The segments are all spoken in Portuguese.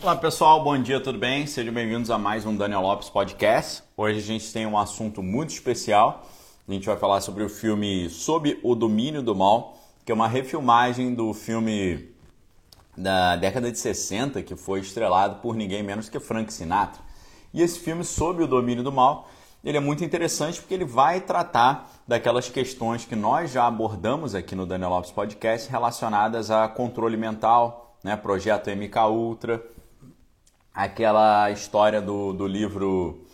Olá pessoal, bom dia, tudo bem? Sejam bem-vindos a mais um Daniel Lopes Podcast. Hoje a gente tem um assunto muito especial. A gente vai falar sobre o filme Sob o Domínio do Mal, que é uma refilmagem do filme da década de 60 que foi estrelado por ninguém menos que Frank Sinatra. E esse filme Sob o Domínio do Mal, ele é muito interessante porque ele vai tratar daquelas questões que nós já abordamos aqui no Daniel Lopes Podcast relacionadas a controle mental, né, projeto MK Ultra, aquela história do, do livro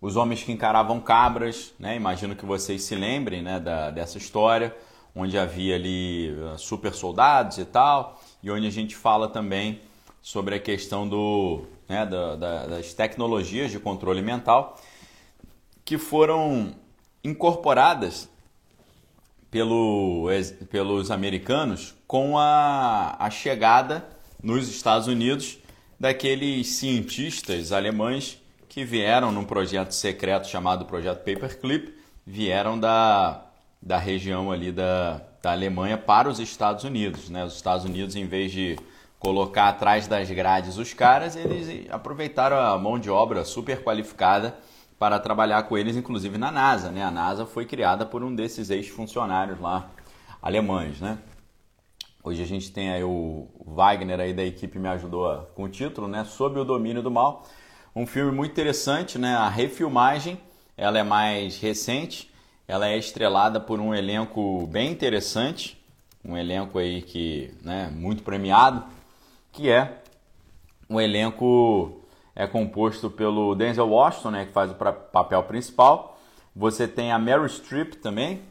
Os Homens que Encaravam Cabras, né? Imagino que vocês se lembrem né, da, dessa história, onde havia ali uh, super soldados e tal, e onde a gente fala também sobre a questão do, né, da, da, das tecnologias de controle mental que foram incorporadas pelo, pelos americanos com a, a chegada nos Estados Unidos daqueles cientistas alemães que vieram num projeto secreto chamado Projeto Paperclip, vieram da, da região ali da, da Alemanha para os Estados Unidos. Né? Os Estados Unidos, em vez de colocar atrás das grades os caras, eles aproveitaram a mão de obra super qualificada para trabalhar com eles, inclusive na NASA. Né? A NASA foi criada por um desses ex-funcionários lá alemães. Né? Hoje a gente tem aí o Wagner aí da equipe me ajudou com o título, né? Sob o domínio do mal. Um filme muito interessante, né? A refilmagem, ela é mais recente, ela é estrelada por um elenco bem interessante, um elenco aí que, né, muito premiado, que é um elenco é composto pelo Denzel Washington, né, que faz o papel principal. Você tem a Meryl Streep também,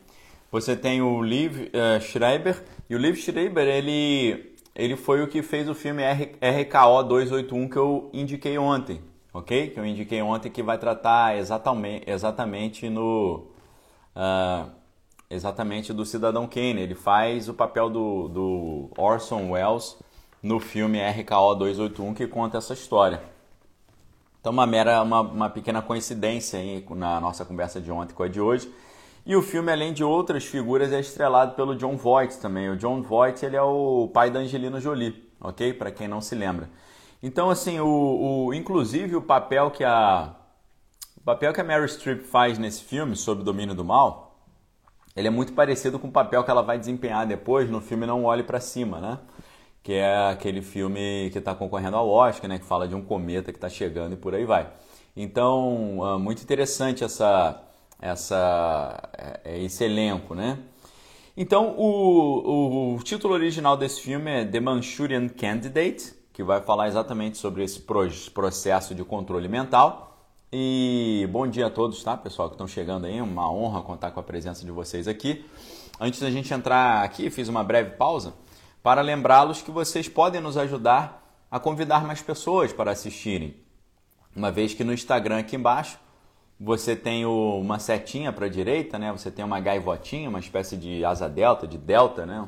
você tem o Liv uh, Schreiber, e o Liv Schreiber, ele, ele foi o que fez o filme R, RKO 281 que eu indiquei ontem, ok? Que eu indiquei ontem que vai tratar exatamente, exatamente no... Uh, exatamente do Cidadão Kane. Ele faz o papel do, do Orson Welles no filme RKO 281 que conta essa história. Então, uma mera, uma, uma pequena coincidência aí na nossa conversa de ontem com a de hoje. E o filme, além de outras figuras, é estrelado pelo John Voight também. O John Voight ele é o pai da Angelina Jolie, ok? Para quem não se lembra. Então, assim, o, o, inclusive o papel que a o papel que a Mary Streep faz nesse filme sobre o domínio do mal, ele é muito parecido com o papel que ela vai desempenhar depois no filme Não Olhe para Cima, né? Que é aquele filme que está concorrendo ao Oscar, né? Que fala de um cometa que está chegando e por aí vai. Então, é muito interessante essa essa, é, esse elenco, né? Então, o, o, título original desse filme é The Manchurian Candidate, que vai falar exatamente sobre esse processo de controle mental. E bom dia a todos, tá, pessoal, que estão chegando aí. Uma honra contar com a presença de vocês aqui. Antes da gente entrar aqui, fiz uma breve pausa para lembrá-los que vocês podem nos ajudar a convidar mais pessoas para assistirem. Uma vez que no Instagram aqui embaixo você tem o, uma setinha para a direita, né? Você tem uma gaivotinha, uma espécie de asa delta, de delta, né?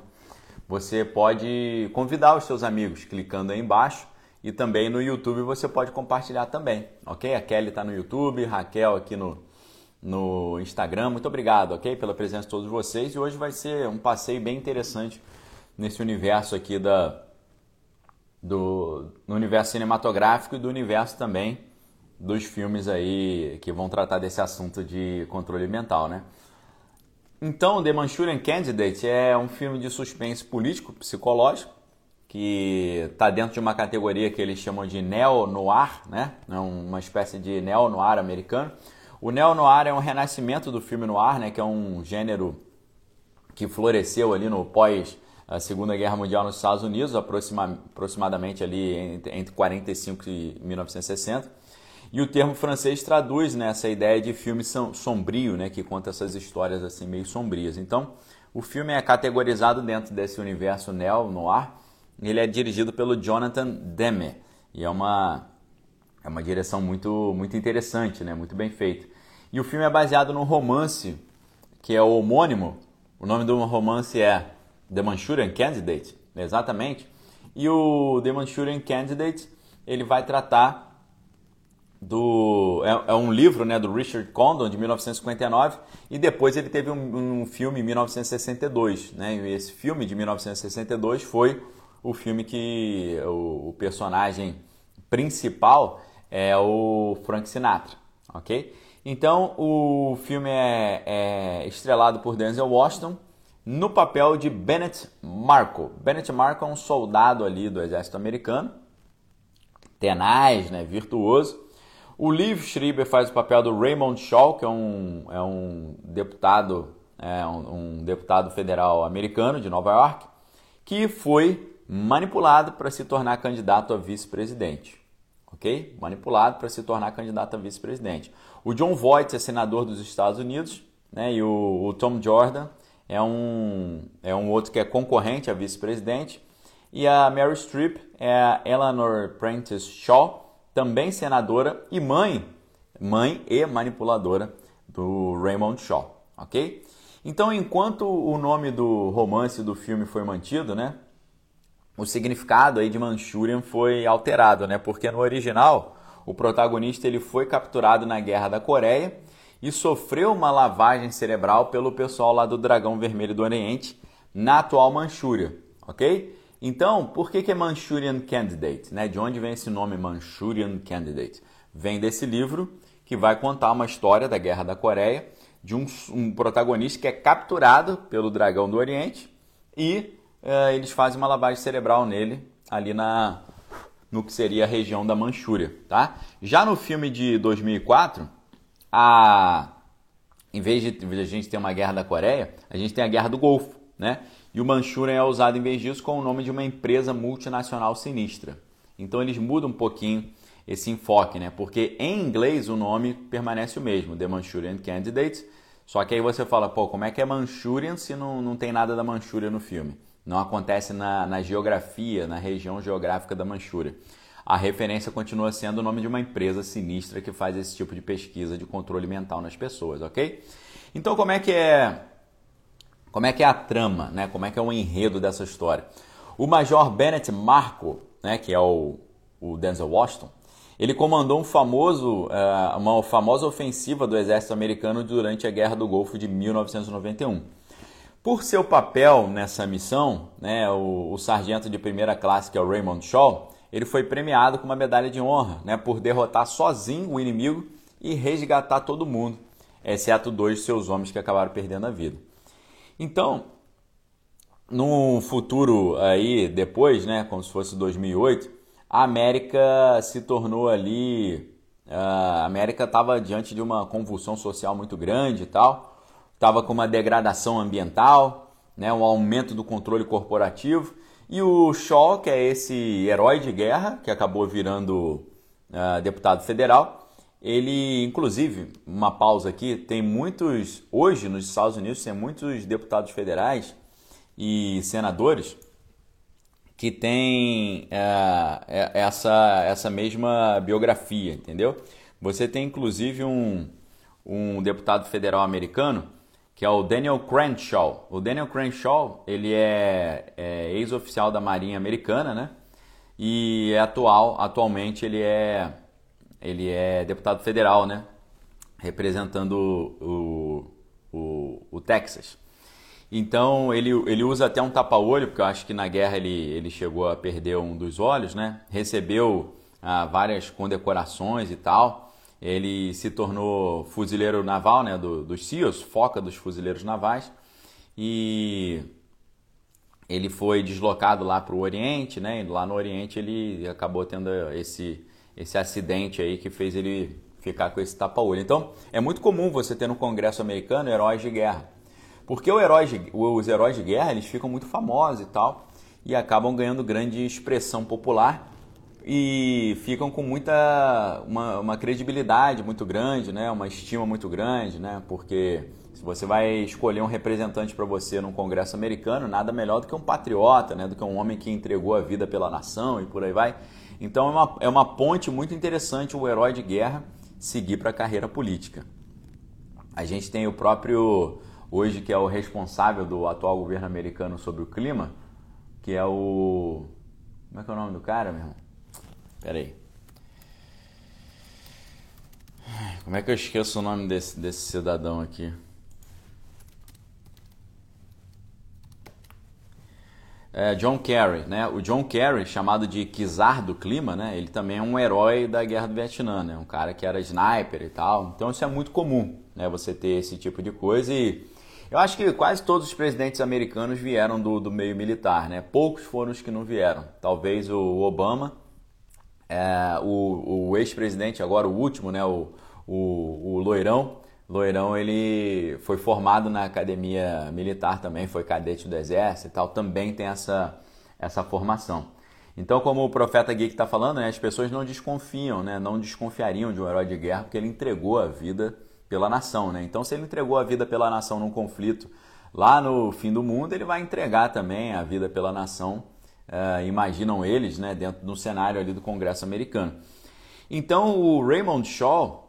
Você pode convidar os seus amigos clicando aí embaixo e também no YouTube você pode compartilhar também, ok? A Kelly está no YouTube, Raquel aqui no, no Instagram. Muito obrigado, ok? Pela presença de todos vocês. E hoje vai ser um passeio bem interessante nesse universo aqui da, do no universo cinematográfico e do universo também dos filmes aí que vão tratar desse assunto de controle mental, né? Então, The Manchurian Candidate é um filme de suspense político, psicológico, que está dentro de uma categoria que eles chamam de neo-noir, né? É uma espécie de neo-noir americano. O neo-noir é um renascimento do filme noir, né? Que é um gênero que floresceu ali no pós a Segunda Guerra Mundial nos Estados Unidos, aproxima, aproximadamente ali entre, entre 45 e 1960 e o termo francês traduz né, essa ideia de filme sombrio, né, que conta essas histórias assim meio sombrias. Então, o filme é categorizado dentro desse universo neo-noir. Ele é dirigido pelo Jonathan Demme e é uma, é uma direção muito, muito interessante, né, muito bem feita. E o filme é baseado num romance que é o homônimo. O nome do romance é The Manchurian Candidate, exatamente. E o The Manchurian Candidate ele vai tratar do é, é, um livro né, do Richard Condon de 1959 e depois ele teve um, um, filme em 1962 né e esse filme de 1962 foi o filme que o, o, personagem principal é o Frank Sinatra, ok? Então o filme é, é estrelado por Denzel Washington no papel de Bennett Marco. Bennett Marco é um soldado ali do exército americano, tenaz, né, virtuoso. O Liv Schreiber faz o papel do Raymond Shaw, que é um, é um deputado é um, um deputado federal americano de Nova York, que foi manipulado para se tornar candidato a vice-presidente. Ok? Manipulado para se tornar candidato a vice-presidente. O John Voight é senador dos Estados Unidos, né? E o, o Tom Jordan é um, é um outro que é concorrente a vice-presidente. E a Mary Streep é a Eleanor Prentice Shaw, também senadora e mãe, mãe e manipuladora do Raymond Shaw, ok? Então, enquanto o nome do romance do filme foi mantido, né, o significado aí de Manchurian foi alterado, né, porque no original o protagonista ele foi capturado na Guerra da Coreia e sofreu uma lavagem cerebral pelo pessoal lá do Dragão Vermelho do Oriente na atual Manchúria, ok? Então, por que, que é Manchurian Candidate? Né? De onde vem esse nome Manchurian Candidate? Vem desse livro que vai contar uma história da Guerra da Coreia de um, um protagonista que é capturado pelo dragão do Oriente e uh, eles fazem uma lavagem cerebral nele ali na no que seria a região da Manchúria, tá? Já no filme de 2004, a em vez de a gente ter uma guerra da Coreia, a gente tem a guerra do Golfo, né? E o Manchurian é usado em vez disso com o nome de uma empresa multinacional sinistra. Então eles mudam um pouquinho esse enfoque, né? Porque em inglês o nome permanece o mesmo, The Manchurian Candidate. Só que aí você fala, pô, como é que é Manchurian se não, não tem nada da Manchúria no filme? Não acontece na, na geografia, na região geográfica da Manchúria. A referência continua sendo o nome de uma empresa sinistra que faz esse tipo de pesquisa de controle mental nas pessoas, ok? Então como é que é como é que é a trama, né? Como é que é o enredo dessa história? O Major Bennett Marco, né, que é o, o Denzel Washington, ele comandou um famoso, uh, uma famosa ofensiva do exército americano durante a Guerra do Golfo de 1991. Por seu papel nessa missão, né, o, o, sargento de primeira classe, que é o Raymond Shaw, ele foi premiado com uma medalha de honra né, por derrotar sozinho o inimigo e resgatar todo mundo, exceto dois de seus homens que acabaram perdendo a vida. Então, no futuro aí depois, né, como se fosse 2008, a América se tornou ali. A América estava diante de uma convulsão social muito grande e tal, estava com uma degradação ambiental, né, um aumento do controle corporativo. E o Shaw, que é esse herói de guerra, que acabou virando uh, deputado federal, ele, inclusive, uma pausa aqui, tem muitos, hoje nos Estados Unidos, tem muitos deputados federais e senadores que tem é, é, essa, essa mesma biografia, entendeu? Você tem inclusive um, um deputado federal americano que é o Daniel Crenshaw. O Daniel Crenshaw ele é, é ex-oficial da Marinha Americana, né? E é atual, atualmente ele é ele é deputado federal, né? Representando o, o, o Texas. Então ele, ele usa até um tapa-olho, porque eu acho que na guerra ele, ele chegou a perder um dos olhos, né? Recebeu ah, várias condecorações e tal. Ele se tornou fuzileiro naval, né? Do, dos CIOs, foca dos fuzileiros navais. E ele foi deslocado lá para o Oriente, né? E lá no Oriente ele acabou tendo esse, esse acidente aí que fez ele ficar com esse tapa-olho. Então é muito comum você ter no Congresso americano heróis de guerra. Porque herói de, os heróis de guerra eles ficam muito famosos e tal, e acabam ganhando grande expressão popular e ficam com muita uma, uma credibilidade muito grande, né? uma estima muito grande, né? porque se você vai escolher um representante para você num congresso americano, nada melhor do que um patriota, né? do que um homem que entregou a vida pela nação e por aí vai. Então é uma, é uma ponte muito interessante o herói de guerra seguir para a carreira política. A gente tem o próprio hoje que é o responsável do atual governo americano sobre o clima, que é o. Como é que é o nome do cara, meu irmão? Pera aí. Como é que eu esqueço o nome desse, desse cidadão aqui? É, John Kerry, né? O John Kerry, chamado de Kizar do clima, né? Ele também é um herói da Guerra do Vietnã, né? Um cara que era sniper e tal. Então isso é muito comum, né? Você ter esse tipo de coisa e eu acho que quase todos os presidentes americanos vieram do, do meio militar, né? Poucos foram os que não vieram. Talvez o Obama, é, o, o ex-presidente agora, o último, né? O, o, o Loirão, Loirão ele foi formado na academia militar também, foi cadete do exército e tal, também tem essa, essa formação. Então, como o profeta Geek está falando, né, as pessoas não desconfiam, né, não desconfiariam de um herói de guerra porque ele entregou a vida pela nação. Né? Então, se ele entregou a vida pela nação num conflito lá no fim do mundo, ele vai entregar também a vida pela nação, uh, imaginam eles, né, dentro do cenário ali do Congresso americano. Então, o Raymond Shaw,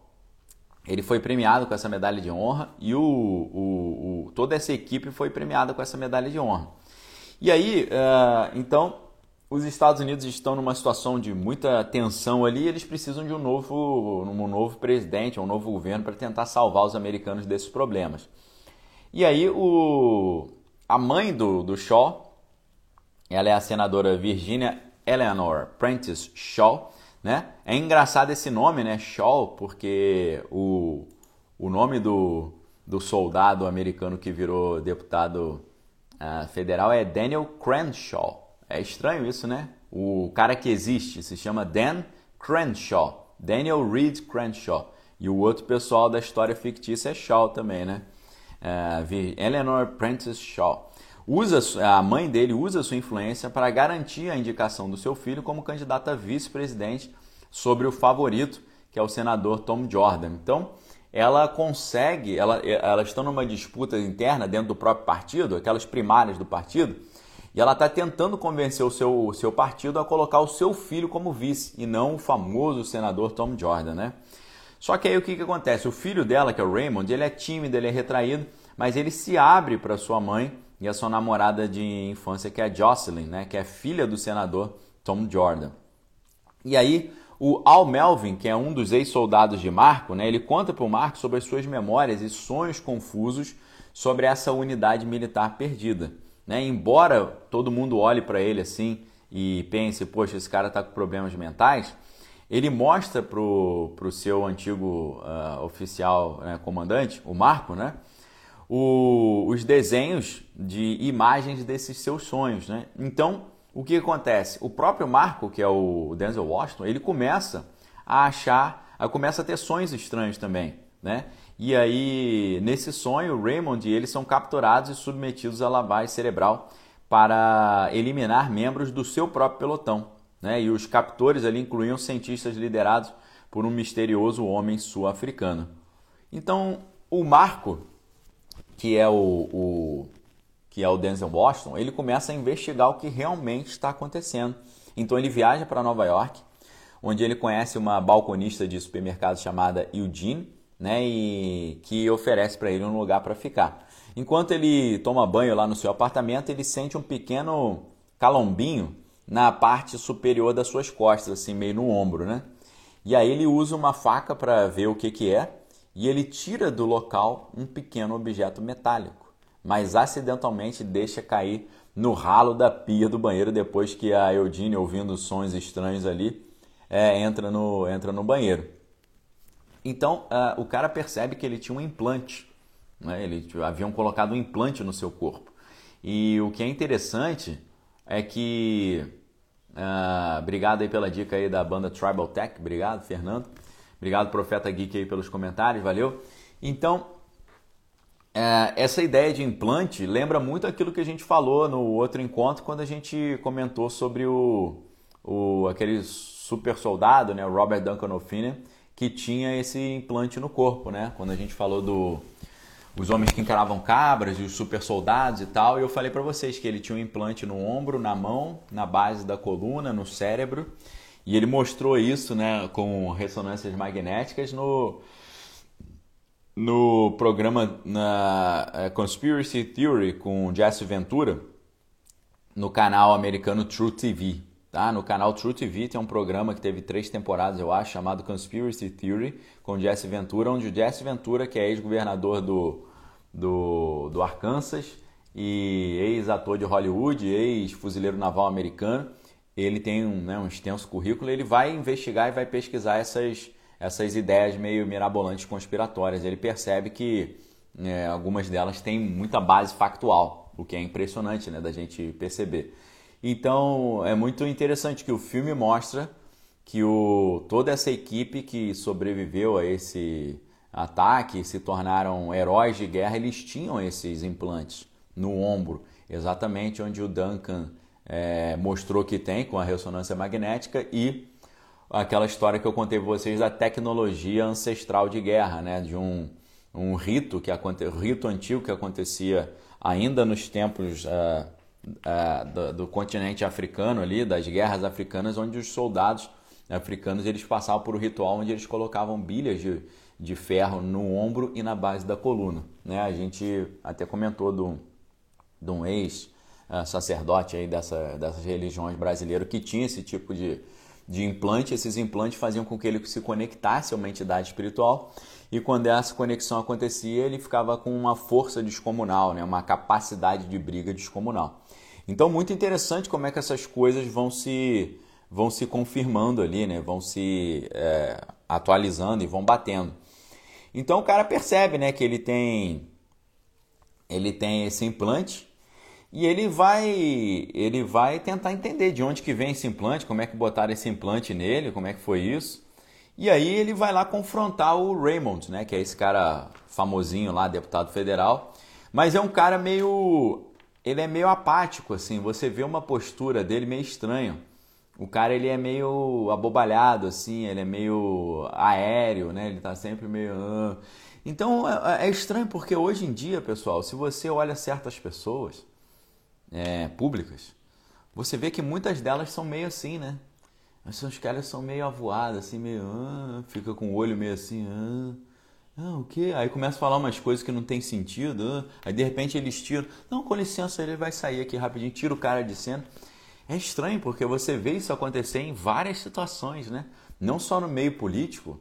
ele foi premiado com essa medalha de honra e o, o, o, toda essa equipe foi premiada com essa medalha de honra. E aí, uh, então, os Estados Unidos estão numa situação de muita tensão ali, eles precisam de um novo, um novo presidente, um novo governo para tentar salvar os americanos desses problemas. E aí, o, a mãe do, do Shaw, ela é a senadora Virginia Eleanor Prentice Shaw, né? É engraçado esse nome, né? Shaw, porque o, o nome do, do soldado americano que virou deputado uh, federal é Daniel Crenshaw. É estranho isso, né? O cara que existe se chama Dan Crenshaw, Daniel Reed Crenshaw. E o outro pessoal da história fictícia é Shaw também, né? Uh, Eleanor Prentice Shaw. Usa, a mãe dele usa sua influência para garantir a indicação do seu filho como candidato a vice-presidente sobre o favorito, que é o senador Tom Jordan. Então, ela consegue, ela, elas estão numa disputa interna dentro do próprio partido, aquelas primárias do partido, e ela está tentando convencer o seu, o seu partido a colocar o seu filho como vice e não o famoso senador Tom Jordan, né? Só que aí o que, que acontece? O filho dela, que é o Raymond, ele é tímido, ele é retraído, mas ele se abre para sua mãe e a sua namorada de infância, que é Jocelyn, né? que é filha do senador Tom Jordan. E aí o Al Melvin, que é um dos ex-soldados de Marco, né, ele conta para o Marco sobre as suas memórias e sonhos confusos sobre essa unidade militar perdida. Né? Embora todo mundo olhe para ele assim e pense, poxa, esse cara está com problemas mentais, ele mostra para o seu antigo uh, oficial né, comandante, o Marco, né, o, os desenhos de imagens desses seus sonhos. Né? Então, o que acontece? O próprio Marco, que é o Denzel Washington, ele começa a achar, a, começa a ter sonhos estranhos também, né? E aí, nesse sonho, Raymond e eles são capturados e submetidos à lavagem cerebral para eliminar membros do seu próprio pelotão, né? E os captores ali incluíam cientistas liderados por um misterioso homem sul-africano. Então, o Marco, que é o, o que é o Denzel Washington, ele começa a investigar o que realmente está acontecendo. Então ele viaja para Nova York, onde ele conhece uma balconista de supermercado chamada Eugene, né, e que oferece para ele um lugar para ficar. Enquanto ele toma banho lá no seu apartamento, ele sente um pequeno calombinho na parte superior das suas costas, assim meio no ombro, né? E aí ele usa uma faca para ver o que que é e ele tira do local um pequeno objeto metálico mas acidentalmente deixa cair no ralo da pia do banheiro depois que a Eudine, ouvindo sons estranhos ali, é, entra, no, entra no banheiro. Então uh, o cara percebe que ele tinha um implante, né? ele haviam colocado um implante no seu corpo. E o que é interessante é que. Uh, obrigado aí pela dica aí da banda Tribal Tech, obrigado Fernando. Obrigado Profeta Geek aí pelos comentários, valeu. Então, é, essa ideia de implante lembra muito aquilo que a gente falou no outro encontro quando a gente comentou sobre o, o aquele super soldado, né, o Robert Duncan O'Finn, que tinha esse implante no corpo, né? Quando a gente falou do os homens que encaravam cabras e os super soldados e tal, e eu falei para vocês que ele tinha um implante no ombro, na mão, na base da coluna, no cérebro, e ele mostrou isso, né, com ressonâncias magnéticas no no programa na é, Conspiracy Theory com Jesse Ventura no canal americano True TV. Tá? No canal True TV tem um programa que teve três temporadas, eu acho, chamado Conspiracy Theory com Jesse Ventura, onde o Jesse Ventura, que é ex-governador do, do, do Arkansas, e ex-ator de Hollywood, ex-fuzileiro naval americano. Ele tem um, né, um extenso currículo, ele vai investigar e vai pesquisar essas, essas ideias meio mirabolantes conspiratórias. Ele percebe que é, algumas delas têm muita base factual, o que é impressionante né, da gente perceber. Então é muito interessante que o filme mostra que o, toda essa equipe que sobreviveu a esse ataque, se tornaram heróis de guerra, eles tinham esses implantes no ombro, exatamente onde o Duncan é, mostrou que tem com a ressonância magnética e aquela história que eu contei para vocês da tecnologia ancestral de guerra, né? de um, um rito que aconte, rito antigo que acontecia ainda nos tempos uh, uh, do, do, continente africano ali, das guerras africanas, onde os soldados africanos eles passavam por um ritual onde eles colocavam bilhas de, de ferro no ombro e na base da coluna. Né? A gente até comentou do, de um ex-sacerdote aí dessa, dessas religiões brasileiras que tinha esse tipo de, de implante. Esses implantes faziam com que ele se conectasse a uma entidade espiritual e quando essa conexão acontecia, ele ficava com uma força descomunal, né? uma capacidade de briga descomunal. Então, muito interessante como é que essas coisas vão se, vão se confirmando ali, né? vão se é, atualizando e vão batendo. Então, o cara percebe né, que ele tem, ele tem esse implante e ele vai, ele vai tentar entender de onde que vem esse implante, como é que botaram esse implante nele, como é que foi isso. E aí ele vai lá confrontar o Raymond, né, que é esse cara famosinho lá, deputado federal, mas é um cara meio ele é meio apático assim, você vê uma postura dele meio estranha. O cara ele é meio abobalhado assim, ele é meio aéreo, né? Ele tá sempre meio ah. Então é, é estranho porque hoje em dia, pessoal, se você olha certas pessoas é, públicas, você vê que muitas delas são meio assim, né? Mas os caras são meio avoados, assim, meio. Ah, fica com o olho meio assim. Ah, ah, o quê? Aí começa a falar umas coisas que não tem sentido. Ah, aí de repente eles tiram. Não, com licença, ele vai sair aqui rapidinho, tira o cara de cena. É estranho porque você vê isso acontecer em várias situações, né? Não só no meio político,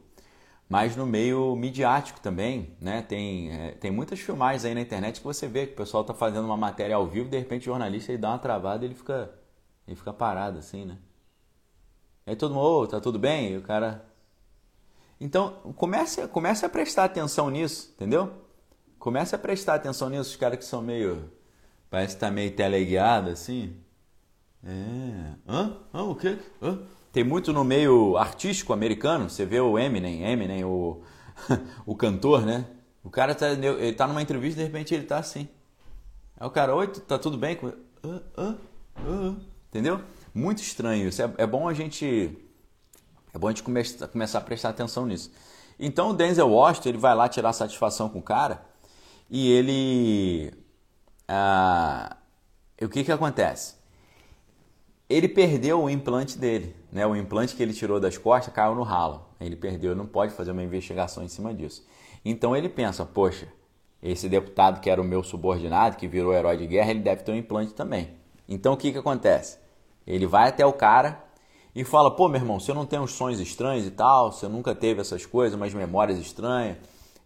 mas no meio midiático também, né? Tem, é, tem muitas filmagens aí na internet que você vê que o pessoal está fazendo uma matéria ao vivo, de repente o jornalista ele dá uma travada e ele fica, ele fica parado assim, né? Aí todo mundo, oh, tá tudo bem? E o cara. Então, comece, comece a prestar atenção nisso, entendeu? Comece a prestar atenção nisso, os caras que são meio. Parece que tá meio teleguiado assim. É. Hã? Hã? O quê? Hã? Tem muito no meio artístico americano, você vê o Eminem, Eminem, o, o cantor, né? O cara tá, ele tá numa entrevista e de repente ele tá assim. Aí o cara, oi, tá tudo bem? Hã? Hã? Hã? Entendeu? Muito estranho isso. É, é bom a gente é bom a gente come, começar a prestar atenção nisso. Então o Denzel Washington ele vai lá tirar satisfação com o cara e ele ah, o que que acontece? Ele perdeu o implante dele, né? O implante que ele tirou das costas caiu no ralo. Ele perdeu, não pode fazer uma investigação em cima disso. Então ele pensa, poxa, esse deputado que era o meu subordinado, que virou herói de guerra, ele deve ter um implante também. Então o que que acontece? Ele vai até o cara e fala: pô, meu irmão, você não tem uns sonhos estranhos e tal, você nunca teve essas coisas, umas memórias estranhas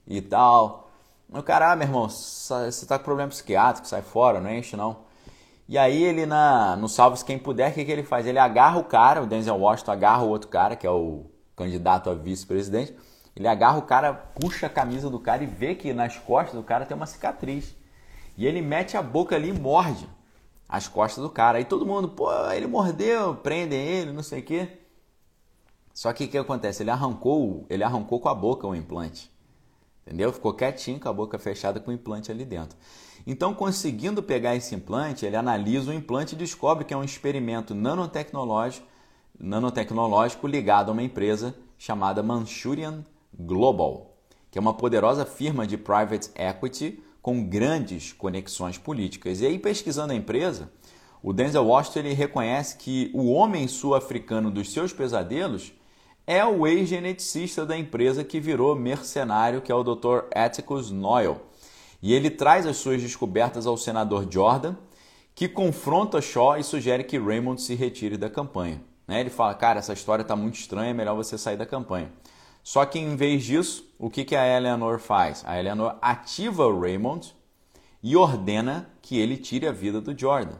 e tal. O cara, ah, meu irmão, você tá com problema psiquiátrico, sai fora, não enche não. E aí ele na, no Salve-se Quem Puder, o que, que ele faz? Ele agarra o cara, o Denzel Washington agarra o outro cara, que é o candidato a vice-presidente. Ele agarra o cara, puxa a camisa do cara e vê que nas costas do cara tem uma cicatriz. E ele mete a boca ali e morde as costas do cara. Aí todo mundo, pô, ele mordeu, prendem ele, não sei o quê. Só que o que acontece? Ele arrancou, ele arrancou com a boca o implante. Entendeu? Ficou quietinho com a boca fechada com o implante ali dentro. Então, conseguindo pegar esse implante, ele analisa o implante e descobre que é um experimento nanotecnológico, nanotecnológico ligado a uma empresa chamada Manchurian Global, que é uma poderosa firma de private equity com grandes conexões políticas. E aí, pesquisando a empresa, o Denzel Washington ele reconhece que o homem sul-africano dos seus pesadelos é o ex-geneticista da empresa que virou mercenário, que é o Dr. Atticus Noel. E ele traz as suas descobertas ao senador Jordan, que confronta Shaw e sugere que Raymond se retire da campanha. Né? Ele fala, cara, essa história está muito estranha, é melhor você sair da campanha. Só que em vez disso, o que, que a Eleanor faz? A Eleanor ativa o Raymond e ordena que ele tire a vida do Jordan.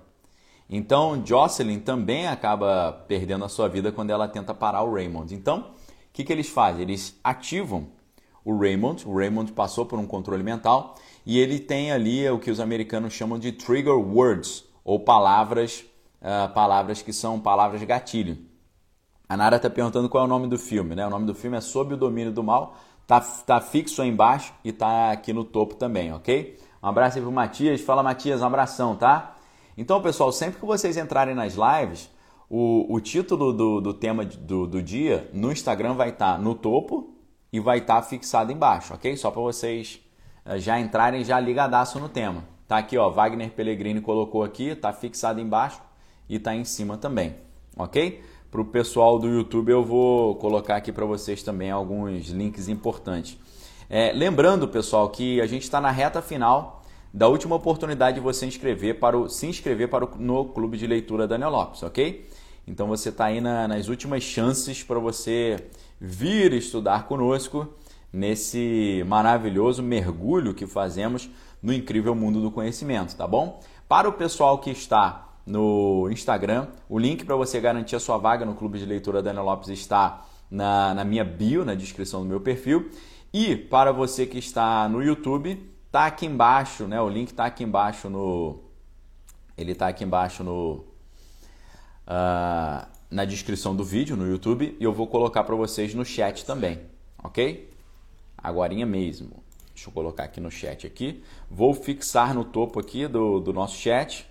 Então, Jocelyn também acaba perdendo a sua vida quando ela tenta parar o Raymond. Então, o que, que eles fazem? Eles ativam o Raymond. O Raymond passou por um controle mental e ele tem ali o que os americanos chamam de trigger words, ou palavras, uh, palavras que são palavras gatilho. A Nara está perguntando qual é o nome do filme. Né? O nome do filme é Sob o Domínio do Mal. Tá, tá fixo aí embaixo e tá aqui no topo também, ok? Um abraço aí pro Matias. Fala, Matias, um abração, tá? Então, pessoal, sempre que vocês entrarem nas lives, o, o título do, do tema do, do dia no Instagram vai estar tá no topo e vai estar tá fixado embaixo, ok? Só para vocês eh, já entrarem já ligadaço no tema. Tá aqui, ó, Wagner Pellegrini colocou aqui, tá fixado embaixo e tá em cima também, ok? Para o pessoal do YouTube eu vou colocar aqui para vocês também alguns links importantes. É, lembrando, pessoal, que a gente está na reta final da última oportunidade de você inscrever para o, se inscrever para o, no Clube de Leitura Daniel Lopes, ok? Então você está aí na, nas últimas chances para você vir estudar conosco nesse maravilhoso mergulho que fazemos no incrível mundo do conhecimento, tá bom? Para o pessoal que está no Instagram. O link para você garantir a sua vaga no Clube de Leitura Daniel Lopes está na, na minha bio, na descrição do meu perfil. E para você que está no YouTube, tá aqui embaixo, né? O link está aqui embaixo no. Ele está aqui embaixo no. Uh, na descrição do vídeo no YouTube e eu vou colocar para vocês no chat também, ok? Agorinha mesmo. Deixa eu colocar aqui no chat aqui. Vou fixar no topo aqui do, do nosso chat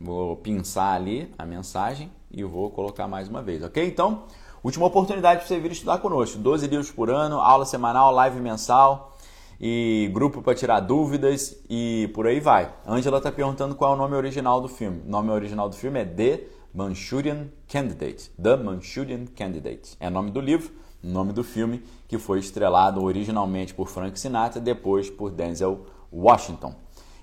Vou pinçar ali a mensagem e vou colocar mais uma vez, ok? Então, última oportunidade para você vir estudar conosco. 12 livros por ano, aula semanal, live mensal e grupo para tirar dúvidas e por aí vai. Angela está perguntando qual é o nome original do filme. O nome original do filme é The Manchurian Candidate. The Manchurian Candidate. É nome do livro, nome do filme que foi estrelado originalmente por Frank Sinatra, depois por Denzel Washington.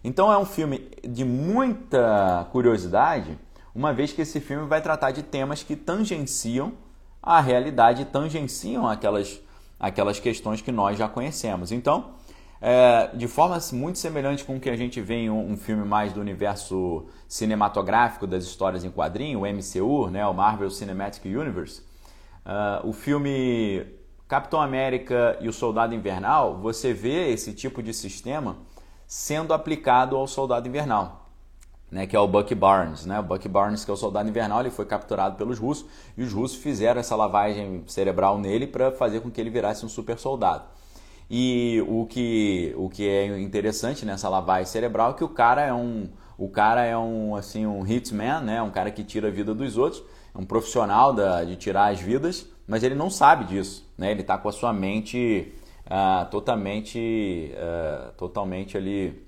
Então é um filme de muita curiosidade, uma vez que esse filme vai tratar de temas que tangenciam a realidade, tangenciam aquelas, aquelas questões que nós já conhecemos. Então, é, de forma muito semelhante com o que a gente vê em um, um, filme mais do universo cinematográfico das histórias em quadrinho, o MCU, né, o Marvel Cinematic Universe, uh, o filme Capitão América e o Soldado Invernal, você vê esse tipo de sistema sendo aplicado ao soldado invernal, né, que é o Bucky Barnes. Né? O Bucky Barnes, que é o soldado invernal, ele foi capturado pelos russos e os russos fizeram essa lavagem cerebral nele para fazer com que ele virasse um super soldado. E o que, o que é interessante nessa lavagem cerebral é que o cara é um, o cara é um, assim, um hitman, né? um cara que tira a vida dos outros, é um profissional da, de tirar as vidas, mas ele não sabe disso. Né? Ele está com a sua mente ah, totalmente, ah, totalmente ali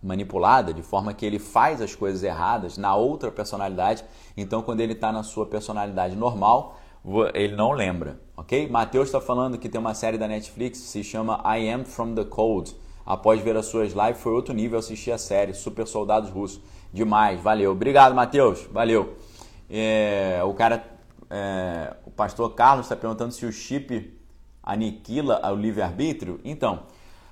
manipulada, de forma que ele faz as coisas erradas na outra personalidade. Então, quando ele está na sua personalidade normal, ele não lembra, ok? Matheus está falando que tem uma série da Netflix que se chama I Am From The Cold. Após ver as suas lives, foi outro nível assistir a série Super Soldados Russos. Demais, valeu. Obrigado, Matheus, valeu. É, o cara, é, o pastor Carlos está perguntando se o chip aniquila o livre-arbítrio? Então,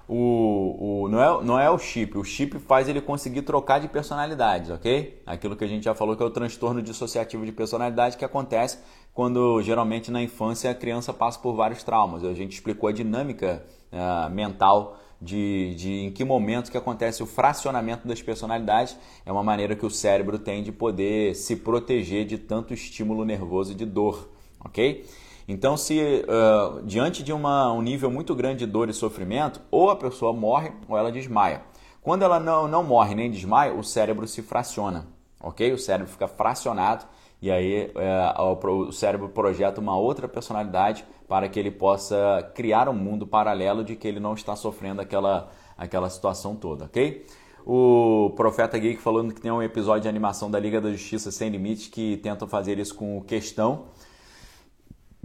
o, o, não, é, não é o chip, o chip faz ele conseguir trocar de personalidades, ok? Aquilo que a gente já falou que é o transtorno dissociativo de personalidade que acontece quando geralmente na infância a criança passa por vários traumas. A gente explicou a dinâmica uh, mental de, de em que momento que acontece o fracionamento das personalidades. É uma maneira que o cérebro tem de poder se proteger de tanto estímulo nervoso e de dor, ok? Então, se uh, diante de uma, um nível muito grande de dor e sofrimento, ou a pessoa morre ou ela desmaia. Quando ela não, não morre nem desmaia, o cérebro se fraciona, ok? O cérebro fica fracionado e aí uh, o cérebro projeta uma outra personalidade para que ele possa criar um mundo paralelo de que ele não está sofrendo aquela, aquela situação toda, ok? O Profeta Geek falando que tem um episódio de animação da Liga da Justiça Sem Limites que tentam fazer isso com questão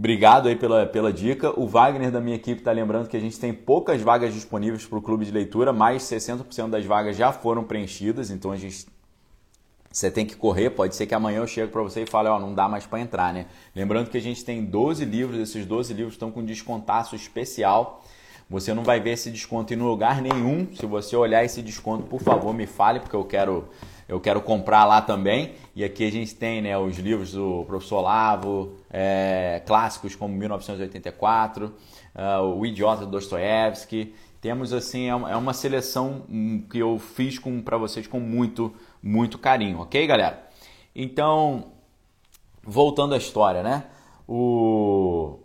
Obrigado aí pela, pela dica. O Wagner da minha equipe está lembrando que a gente tem poucas vagas disponíveis para o clube de leitura, mais 60% das vagas já foram preenchidas, então a gente você tem que correr, pode ser que amanhã eu chegue para você e fale, ó, oh, não dá mais para entrar, né? Lembrando que a gente tem 12 livros, esses 12 livros estão com descontaço especial Você não vai ver esse desconto em lugar nenhum. Se você olhar esse desconto, por favor, me fale, porque eu quero, eu quero comprar lá também. E aqui a gente tem né, os livros do professor Lavo, é, clássicos como 1984, uh, ah, O Idiota de Dostoiévski. Temos assim, é uma, é seleção hum, que eu fiz para vocês com muito, muito carinho, ok, galera? Então, voltando à história, né? O,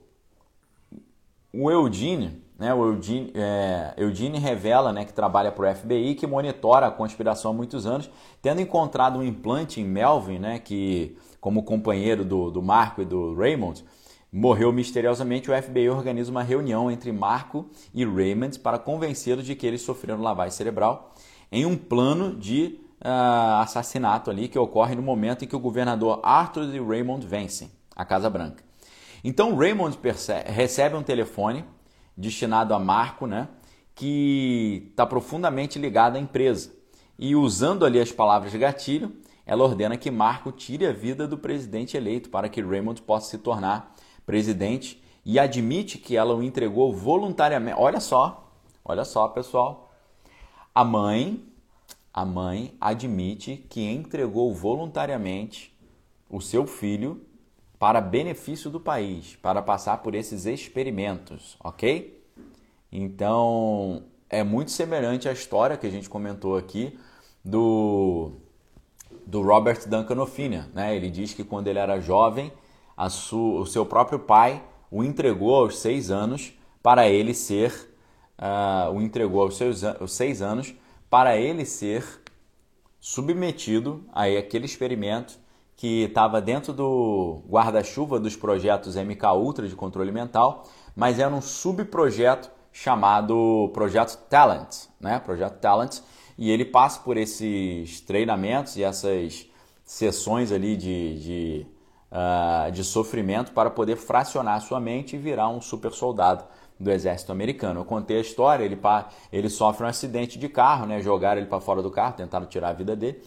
o Eudine, né, o Eudine, é, Eudine revela né, que trabalha para o FBI que monitora a conspiração há muitos anos, tendo encontrado um implante em Melvin, né, que, como companheiro do, do Marco e do Raymond, morreu misteriosamente. O FBI organiza uma reunião entre Marco e Raymond para convencê-los de que eles sofreram lavagem cerebral em um plano de uh, assassinato ali que ocorre no momento em que o governador Arthur e Raymond vencem a Casa Branca. Então Raymond recebe um telefone destinado a Marco, né, que está profundamente ligado à empresa. E usando ali as palavras de gatilho, ela ordena que Marco tire a vida do presidente eleito para que Raymond possa se tornar presidente e admite que ela o entregou voluntariamente. Olha só, olha só, pessoal. A mãe, a mãe admite que entregou voluntariamente o seu filho para benefício do país, para passar por esses experimentos, ok? Então é muito semelhante à história que a gente comentou aqui do, do Robert Duncan Ophina, né? Ele diz que quando ele era jovem, su, o seu próprio pai o entregou aos seis anos para ele ser, uh, o entregou aos seus aos seis anos para ele ser submetido a aquele experimento que estava dentro do guarda-chuva dos projetos MK Ultra de controle mental, mas era um subprojeto chamado Projeto Talent, né? Projeto Talent, e ele passa por esses treinamentos e essas sessões ali de, de, uh, de sofrimento para poder fracionar sua mente e virar um super soldado do exército americano. Eu contei a história, ele, ele sofre um acidente de carro, né? Jogaram ele para fora do carro, tentaram tirar a vida dele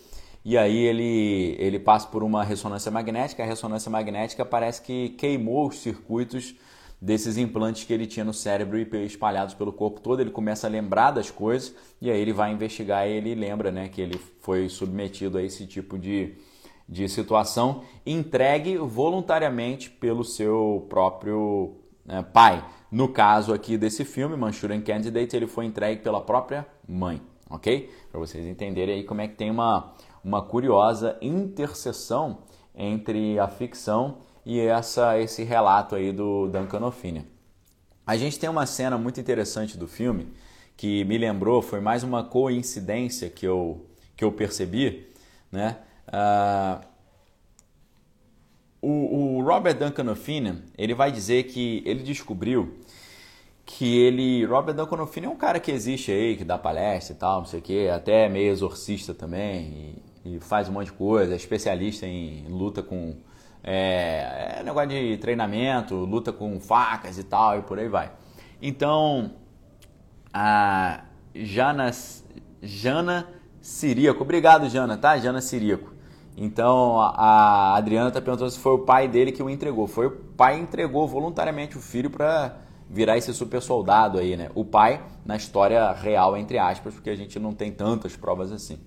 e aí ele, ele passa por uma ressonância magnética, a ressonância magnética parece que queimou os circuitos desses implantes que ele tinha no cérebro e espalhados pelo corpo todo, ele começa a lembrar das coisas e aí ele vai investigar e ele lembra né, que ele foi submetido a esse tipo de, de situação, entregue voluntariamente pelo seu próprio né, pai. No caso aqui desse filme, Manchurian Candidate, ele foi entregue pela própria mãe, ok? Para vocês entenderem aí como é que tem uma uma curiosa interseção entre a ficção e essa, esse relato aí do Duncan O'Finner. A gente tem uma cena muito interessante do filme que me lembrou, foi mais uma coincidência que eu, que eu percebi, né? Uh, o, o, Robert Duncan O'Finner, ele vai dizer que ele descobriu que ele, Robert Duncan O'Finner é um cara que existe aí, que dá palestra e tal, não sei o que, até meio exorcista também, e faz um monte de coisa, é especialista em luta com. É, é negócio de treinamento, luta com facas e tal, e por aí vai. Então, a Jana, Jana Siríaco, obrigado Jana, tá? Jana Siríaco. Então a Adriana está perguntando se foi o pai dele que o entregou. Foi o pai que entregou voluntariamente o filho para virar esse super soldado aí, né? O pai na história real, entre aspas, porque a gente não tem tantas provas assim.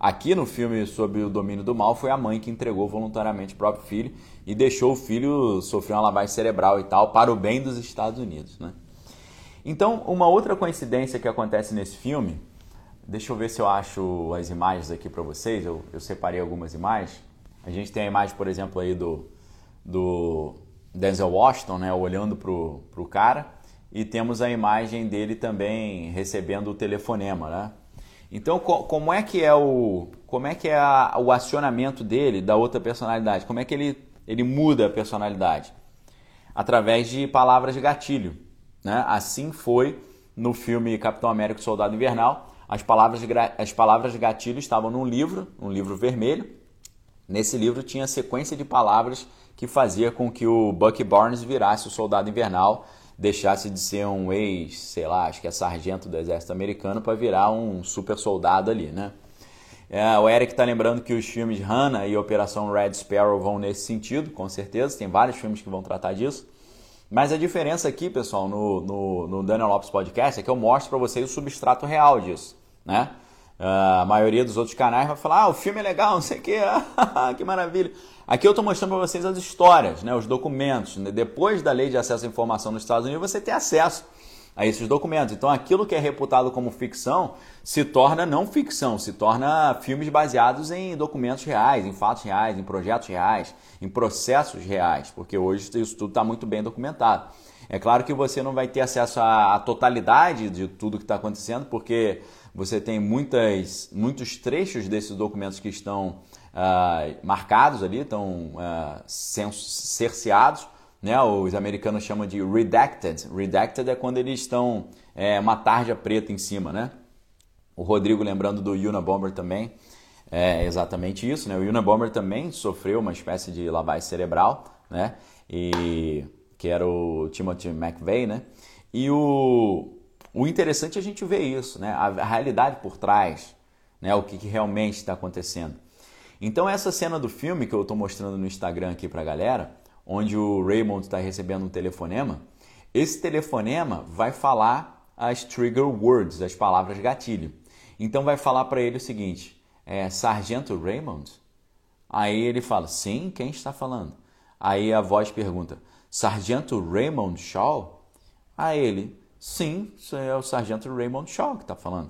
Aqui no filme sobre o domínio do mal foi a mãe que entregou voluntariamente o próprio filho e deixou o filho sofrer uma lavagem cerebral e tal para o bem dos Estados Unidos, né? Então, uma outra coincidência que acontece nesse filme, deixa eu ver se eu acho as imagens aqui para vocês, eu, eu, separei algumas imagens. A gente tem a imagem, por exemplo, aí do, do Denzel Washington, né, olhando pro, pro cara, e temos a imagem dele também recebendo o telefonema, né? Então, como é que é o como é que é a, o acionamento dele da outra personalidade? Como é que ele, ele muda a personalidade? Através de palavras de gatilho. Né? Assim foi no filme Capitão América Soldado Invernal. As palavras, as palavras gatilho estavam num livro, um livro vermelho. Nesse livro tinha sequência de palavras que fazia com que o Bucky Barnes virasse o Soldado Invernal deixasse de ser um ex, sei lá, acho que é sargento do exército americano para virar um super soldado ali, né? É, o Eric está lembrando que os filmes Hannah e Operação Red Sparrow vão nesse sentido, com certeza. Tem vários filmes que vão tratar disso. Mas a diferença aqui, pessoal, no, no, no Daniel Lopes Podcast é que eu mostro para vocês o substrato real disso, né? Uh, a maioria dos outros canais vai falar, ah, o filme é legal, não sei o que, que maravilha. Aqui eu estou mostrando para vocês as histórias, né, os documentos. Né? Depois da lei de acesso à informação nos Estados Unidos, você tem acesso a esses documentos. Então aquilo que é reputado como ficção se torna não ficção, se torna filmes baseados em documentos reais, em fatos reais, em projetos reais, em processos reais, porque hoje isso tudo está muito bem documentado. É claro que você não vai ter acesso à, totalidade de tudo que está acontecendo, porque você tem muitas, muitos trechos desses documentos que estão uh, marcados ali, estão uh, cerceados, né? Os americanos chamam de redacted. Redacted é quando eles estão é, uma tarja preta em cima, né? O Rodrigo lembrando do Unabomber também é exatamente isso, né? O Unabomber também sofreu uma espécie de lavagem cerebral, né? E que era o Timothy McVeigh, né? E o, o interessante é a gente ver isso, né? A, realidade por trás, né? O que, que realmente está acontecendo. Então essa cena do filme que eu estou mostrando no Instagram aqui para a galera onde o Raymond está recebendo um telefonema, esse telefonema vai falar as trigger words, as palavras gatilho. Então vai falar para ele o seguinte: é, Sargento Raymond? Aí ele fala: Sim, quem está falando? Aí a voz pergunta: Sargento Raymond Shaw? Aí ele: Sim, é o Sargento Raymond Shaw que está falando.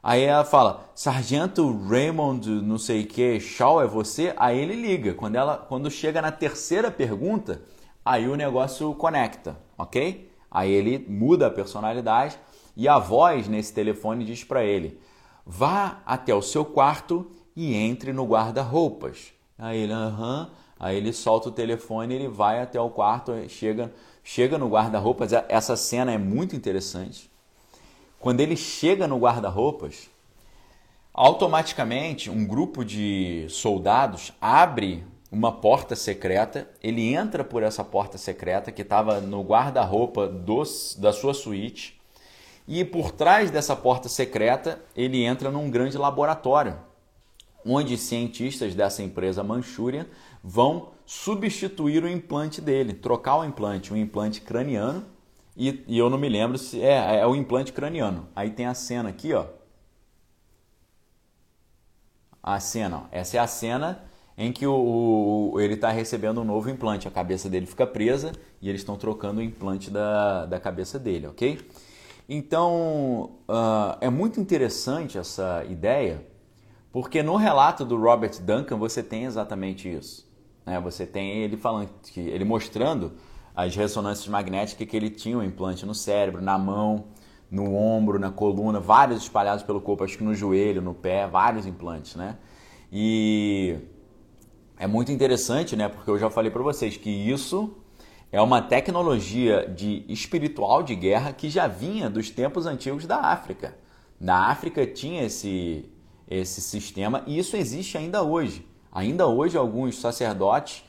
Aí ela fala, Sargento Raymond, não sei o que, Shaw é você? Aí ele liga. Quando, ela, quando chega na terceira pergunta, aí o negócio conecta, ok? Aí ele muda a personalidade e a voz nesse telefone diz para ele: vá até o seu quarto e entre no guarda-roupas. Aí ele, aham. Aí ele solta o telefone, ele vai até o quarto, chega, chega no guarda-roupas. Essa cena é muito interessante quando ele chega no guarda-roupas, automaticamente um grupo de soldados abre uma porta secreta, ele entra por essa porta secreta que estava no guarda-roupa da sua suíte, e por trás dessa porta secreta ele entra num grande laboratório, onde cientistas dessa empresa Manchurian vão substituir o implante dele, trocar o implante, um implante craniano, e, e, eu não me lembro se é, é o implante craniano. Aí tem a cena aqui, ó. A cena, ó. essa é a cena em que o, o ele está recebendo um novo implante. A cabeça dele fica presa e eles estão trocando o implante da, da cabeça dele, ok? Então uh, é muito interessante essa ideia, porque no relato do Robert Duncan você tem exatamente isso. Né? Você tem ele falando, que, ele mostrando as ressonâncias magnéticas que ele tinha um implante no cérebro, na mão, no ombro, na coluna, vários espalhados pelo corpo, acho que no joelho, no pé, vários implantes, né? E é muito interessante, né? Porque eu já falei para vocês que isso é uma tecnologia de espiritual de guerra que já vinha dos tempos antigos da África. Na África tinha esse esse sistema e isso existe ainda hoje. Ainda hoje alguns sacerdotes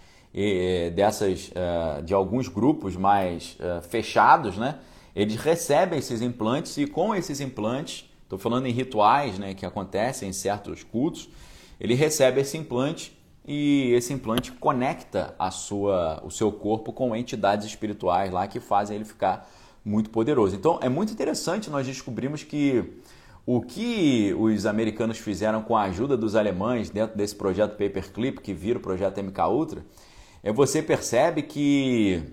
dessas uh, de alguns grupos mais uh, fechados, né? Eles recebem esses implantes e com esses implantes, estou falando em rituais, né, que acontecem em certos cultos, ele recebe esse implante e esse implante conecta a sua, o seu corpo com entidades espirituais lá que fazem ele ficar muito poderoso. Então é muito interessante nós descobrimos que o que os americanos fizeram com a ajuda dos alemães dentro desse projeto Paperclip, que vira o projeto MK Ultra, é você percebe que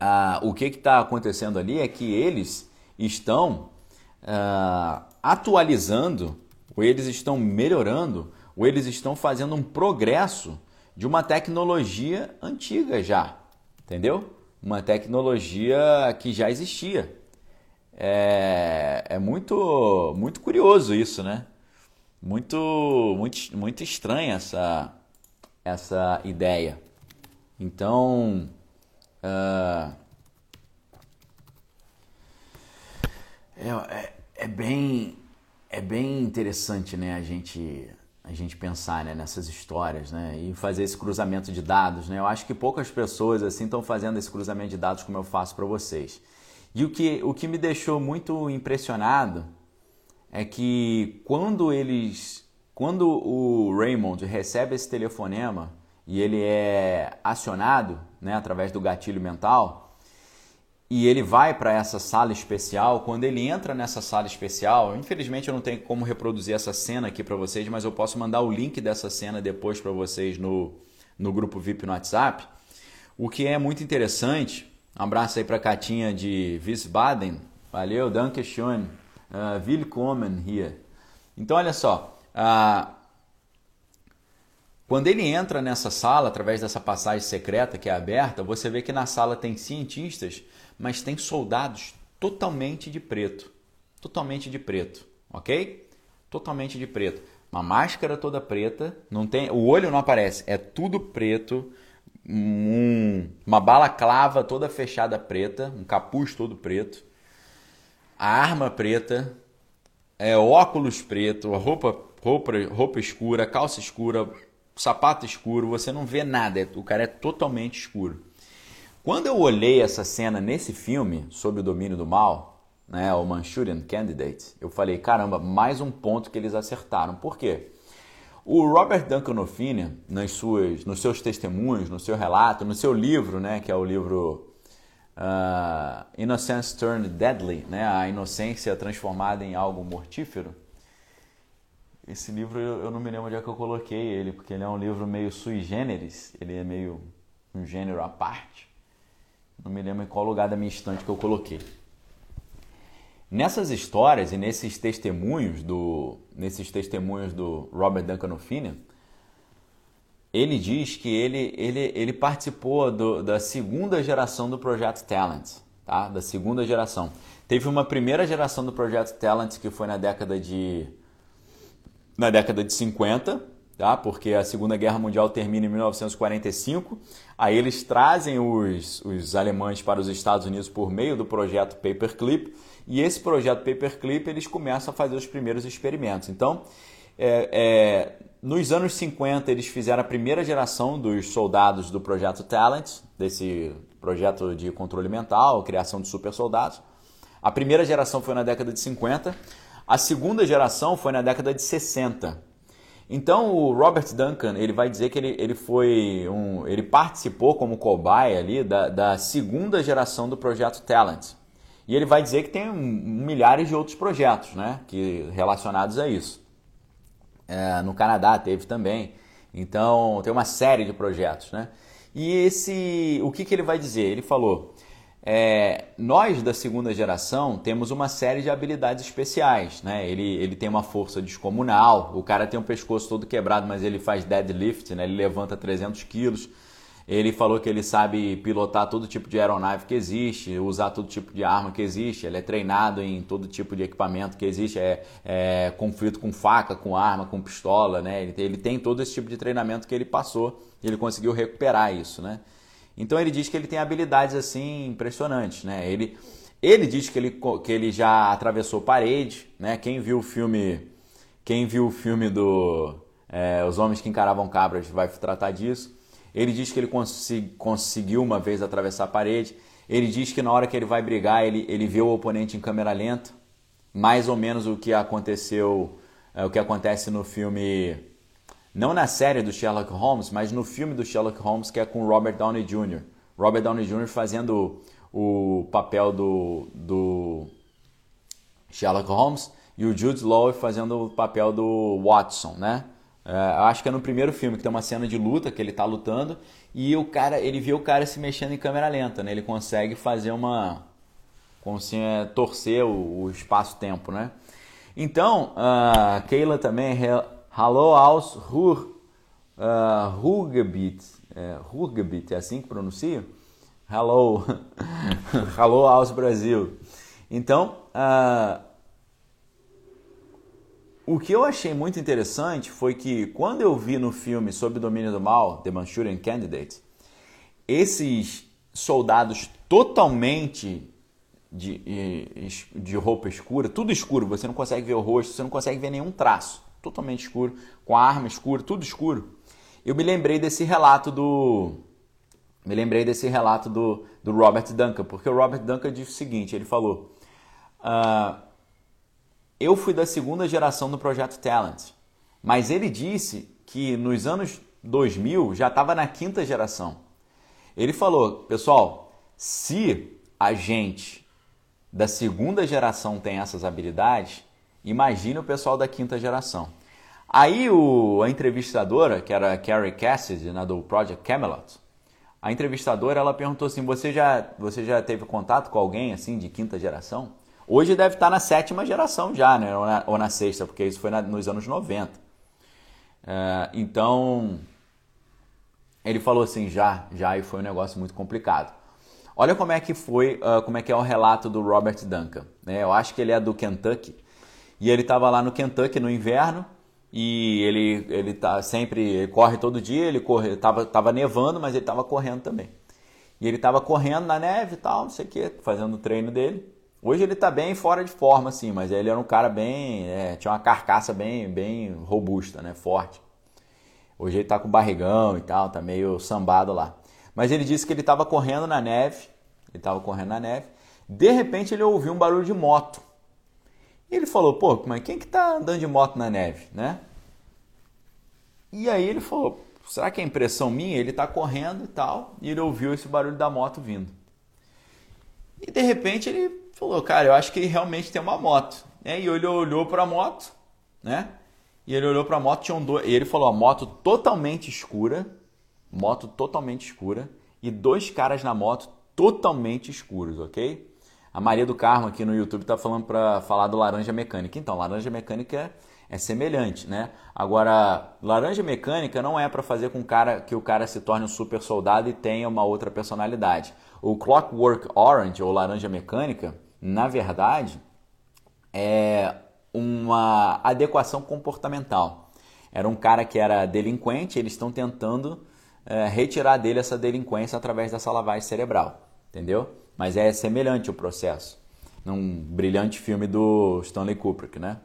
ah, o que está acontecendo ali é que eles estão ah, atualizando, ou eles estão melhorando, ou eles estão fazendo um progresso de uma tecnologia antiga já, entendeu? Uma tecnologia que já existia. É, é muito, muito curioso isso, né? Muito, muito, muito estranha essa, essa ideia. Então, uh, é, é, bem é bem interessante, né, a gente a gente pensar né, nessas histórias, né, e fazer esse cruzamento de dados, né. Eu acho que poucas pessoas assim estão fazendo esse cruzamento de dados como eu faço para vocês. E o que o que me deixou muito impressionado é que quando eles quando o Raymond recebe esse telefonema e ele é acionado né, através do gatilho mental, e ele vai para essa sala especial. Quando ele entra nessa sala especial, infelizmente eu não tenho como reproduzir essa cena aqui para vocês, mas eu posso mandar o link dessa cena depois para vocês no, no grupo VIP no WhatsApp. O que é muito interessante, um abraço aí para a Catinha de Wiesbaden, valeu, danke schön, uh, willkommen hier. Então olha só, uh, quando ele entra nessa sala, através dessa passagem secreta que é aberta, você vê que na sala tem cientistas, mas tem soldados totalmente de preto. Totalmente de preto, ok? Totalmente de preto. Uma máscara toda preta, não tem, o olho não aparece, é tudo preto. Um, uma balaclava toda fechada preta, um capuz todo preto, a arma preta, é óculos preto, roupa, roupa, roupa escura, calça escura, sapato escuro, você não vê nada, o cara é totalmente escuro. Quando eu olhei essa cena nesse filme, Sob o Domínio do Mal, né, o Manchurian Candidate, eu falei, caramba, mais um ponto que eles acertaram. Por quê? O Robert Duncan O'Fini, nas suas, nos seus testemunhos, no seu relato, no seu livro, né, que é o livro uh, Innocence Turned Deadly, né, a inocência transformada em algo mortífero, esse livro eu, eu não me lembro onde é que eu coloquei ele, porque ele é um livro meio sui generis, ele é meio um gênero à parte. Não me lembro em qual lugar da minha estante que eu coloquei. Nessas histórias e nesses testemunhos do, nesses testemunhos do Robert Duncan O'Fini, ele diz que ele, ele, ele participou do, da segunda geração do Projeto Talent, tá? Da segunda geração. Teve uma primeira geração do Projeto Talent que foi na década de na década de 50, tá? porque a Segunda Guerra Mundial termina em 1945. Aí eles trazem os, os alemães para os Estados Unidos por meio do projeto Paperclip, e esse projeto Paperclip eles começam a fazer os primeiros experimentos. Então, é, é, nos anos 50 eles fizeram a primeira geração dos soldados do projeto Talent, desse projeto de controle mental, criação de super soldados. A primeira geração foi na década de 50. A segunda geração foi na década de 60. Então o Robert Duncan ele vai dizer que ele, ele foi um, ele participou como cobaia ali da, da segunda geração do projeto Talent. E ele vai dizer que tem milhares de outros projetos, né, que relacionados a isso. É, no Canadá teve também. Então tem uma série de projetos, né? E esse, o que, que ele vai dizer? Ele falou é, nós da segunda geração temos uma série de habilidades especiais, né? Ele, ele tem uma força descomunal, o cara tem um pescoço todo quebrado, mas ele faz deadlift, né? Ele levanta 300 quilos. Ele falou que ele sabe pilotar todo tipo de aeronave que existe, usar todo tipo de arma que existe. Ele é treinado em todo tipo de equipamento que existe, é, é conflito com faca, com arma, com pistola, né? Ele, ele tem todo esse tipo de treinamento que ele passou. Ele conseguiu recuperar isso, né? Então ele diz que ele tem habilidades assim impressionantes, né? Ele, ele diz que ele, que ele já atravessou parede, né? Quem viu o filme, quem viu o filme do é, Os Homens que Encaravam Cabras vai tratar disso. Ele diz que ele consegui, conseguiu uma vez atravessar a parede. Ele diz que na hora que ele vai brigar, ele, ele vê o oponente em câmera lenta, mais ou menos o que aconteceu, é, o que acontece no filme não na série do Sherlock Holmes, mas no filme do Sherlock Holmes que é com Robert Downey Jr. Robert Downey Jr. fazendo o papel do, do Sherlock Holmes e o Jude Law fazendo o papel do Watson, né? É, acho que é no primeiro filme que tem uma cena de luta que ele está lutando e o cara, ele vê o cara se mexendo em câmera lenta, né? Ele consegue fazer uma, consegue é, torcer o, o espaço-tempo, né? Então, uh, Keila também Hallo aus Ruhr, uh, Ruhrgebiet. É, Ruhrgebiet, é assim que pronuncia? Hello. Hello aus Brasil. Então, uh, o que eu achei muito interessante foi que quando eu vi no filme Sob o Domínio do Mal, The Manchurian Candidate, esses soldados totalmente de, de roupa escura, tudo escuro, você não consegue ver o rosto, você não consegue ver nenhum traço totalmente escuro, com a arma escura, tudo escuro. Eu me lembrei desse relato do. Me lembrei desse relato do, do Robert Duncan, porque o Robert Duncan disse o seguinte: ele falou. Uh, eu fui da segunda geração do projeto Talent, mas ele disse que nos anos 2000 já estava na quinta geração. Ele falou, pessoal, se a gente da segunda geração tem essas habilidades, imagine o pessoal da quinta geração. Aí o, a entrevistadora, que era a Carrie Cassidy, né, do Project Camelot, a entrevistadora ela perguntou assim: você já, você já teve contato com alguém assim de quinta geração? Hoje deve estar na sétima geração já, né? ou, na, ou na sexta, porque isso foi na, nos anos 90. É, então, ele falou assim: já, já, e foi um negócio muito complicado. Olha como é que foi, uh, como é que é o relato do Robert Duncan. Né? Eu acho que ele é do Kentucky. E ele estava lá no Kentucky no inverno e ele ele tá sempre ele corre todo dia, ele corre, tava, tava nevando, mas ele estava correndo também. E ele estava correndo na neve e tal, não sei o que, fazendo o treino dele. Hoje ele está bem fora de forma, assim, mas ele era um cara bem. É, tinha uma carcaça bem, bem robusta, né? Forte. Hoje ele está com barrigão e tal, tá meio sambado lá. Mas ele disse que ele estava correndo na neve. Ele estava correndo na neve. De repente ele ouviu um barulho de moto. E ele falou, pô, mas quem que tá andando de moto na neve, né? E aí ele falou, será que é impressão minha? Ele está correndo e tal, e ele ouviu esse barulho da moto vindo. E de repente ele falou, cara, eu acho que realmente tem uma moto. E ele olhou para a moto, né? E ele olhou para a moto, tinha um e ele falou, a moto totalmente escura, moto totalmente escura, e dois caras na moto totalmente escuros, ok? A Maria do Carmo aqui no YouTube está falando para falar do laranja mecânica. Então, laranja mecânica é semelhante, né? Agora, laranja mecânica não é para fazer com cara, que o cara se torne um super soldado e tenha uma outra personalidade. O Clockwork Orange, ou laranja mecânica, na verdade, é uma adequação comportamental. Era um cara que era delinquente, eles estão tentando é, retirar dele essa delinquência através dessa lavagem cerebral, entendeu? Mas é semelhante o processo, num brilhante filme do Stanley Kubrick, né?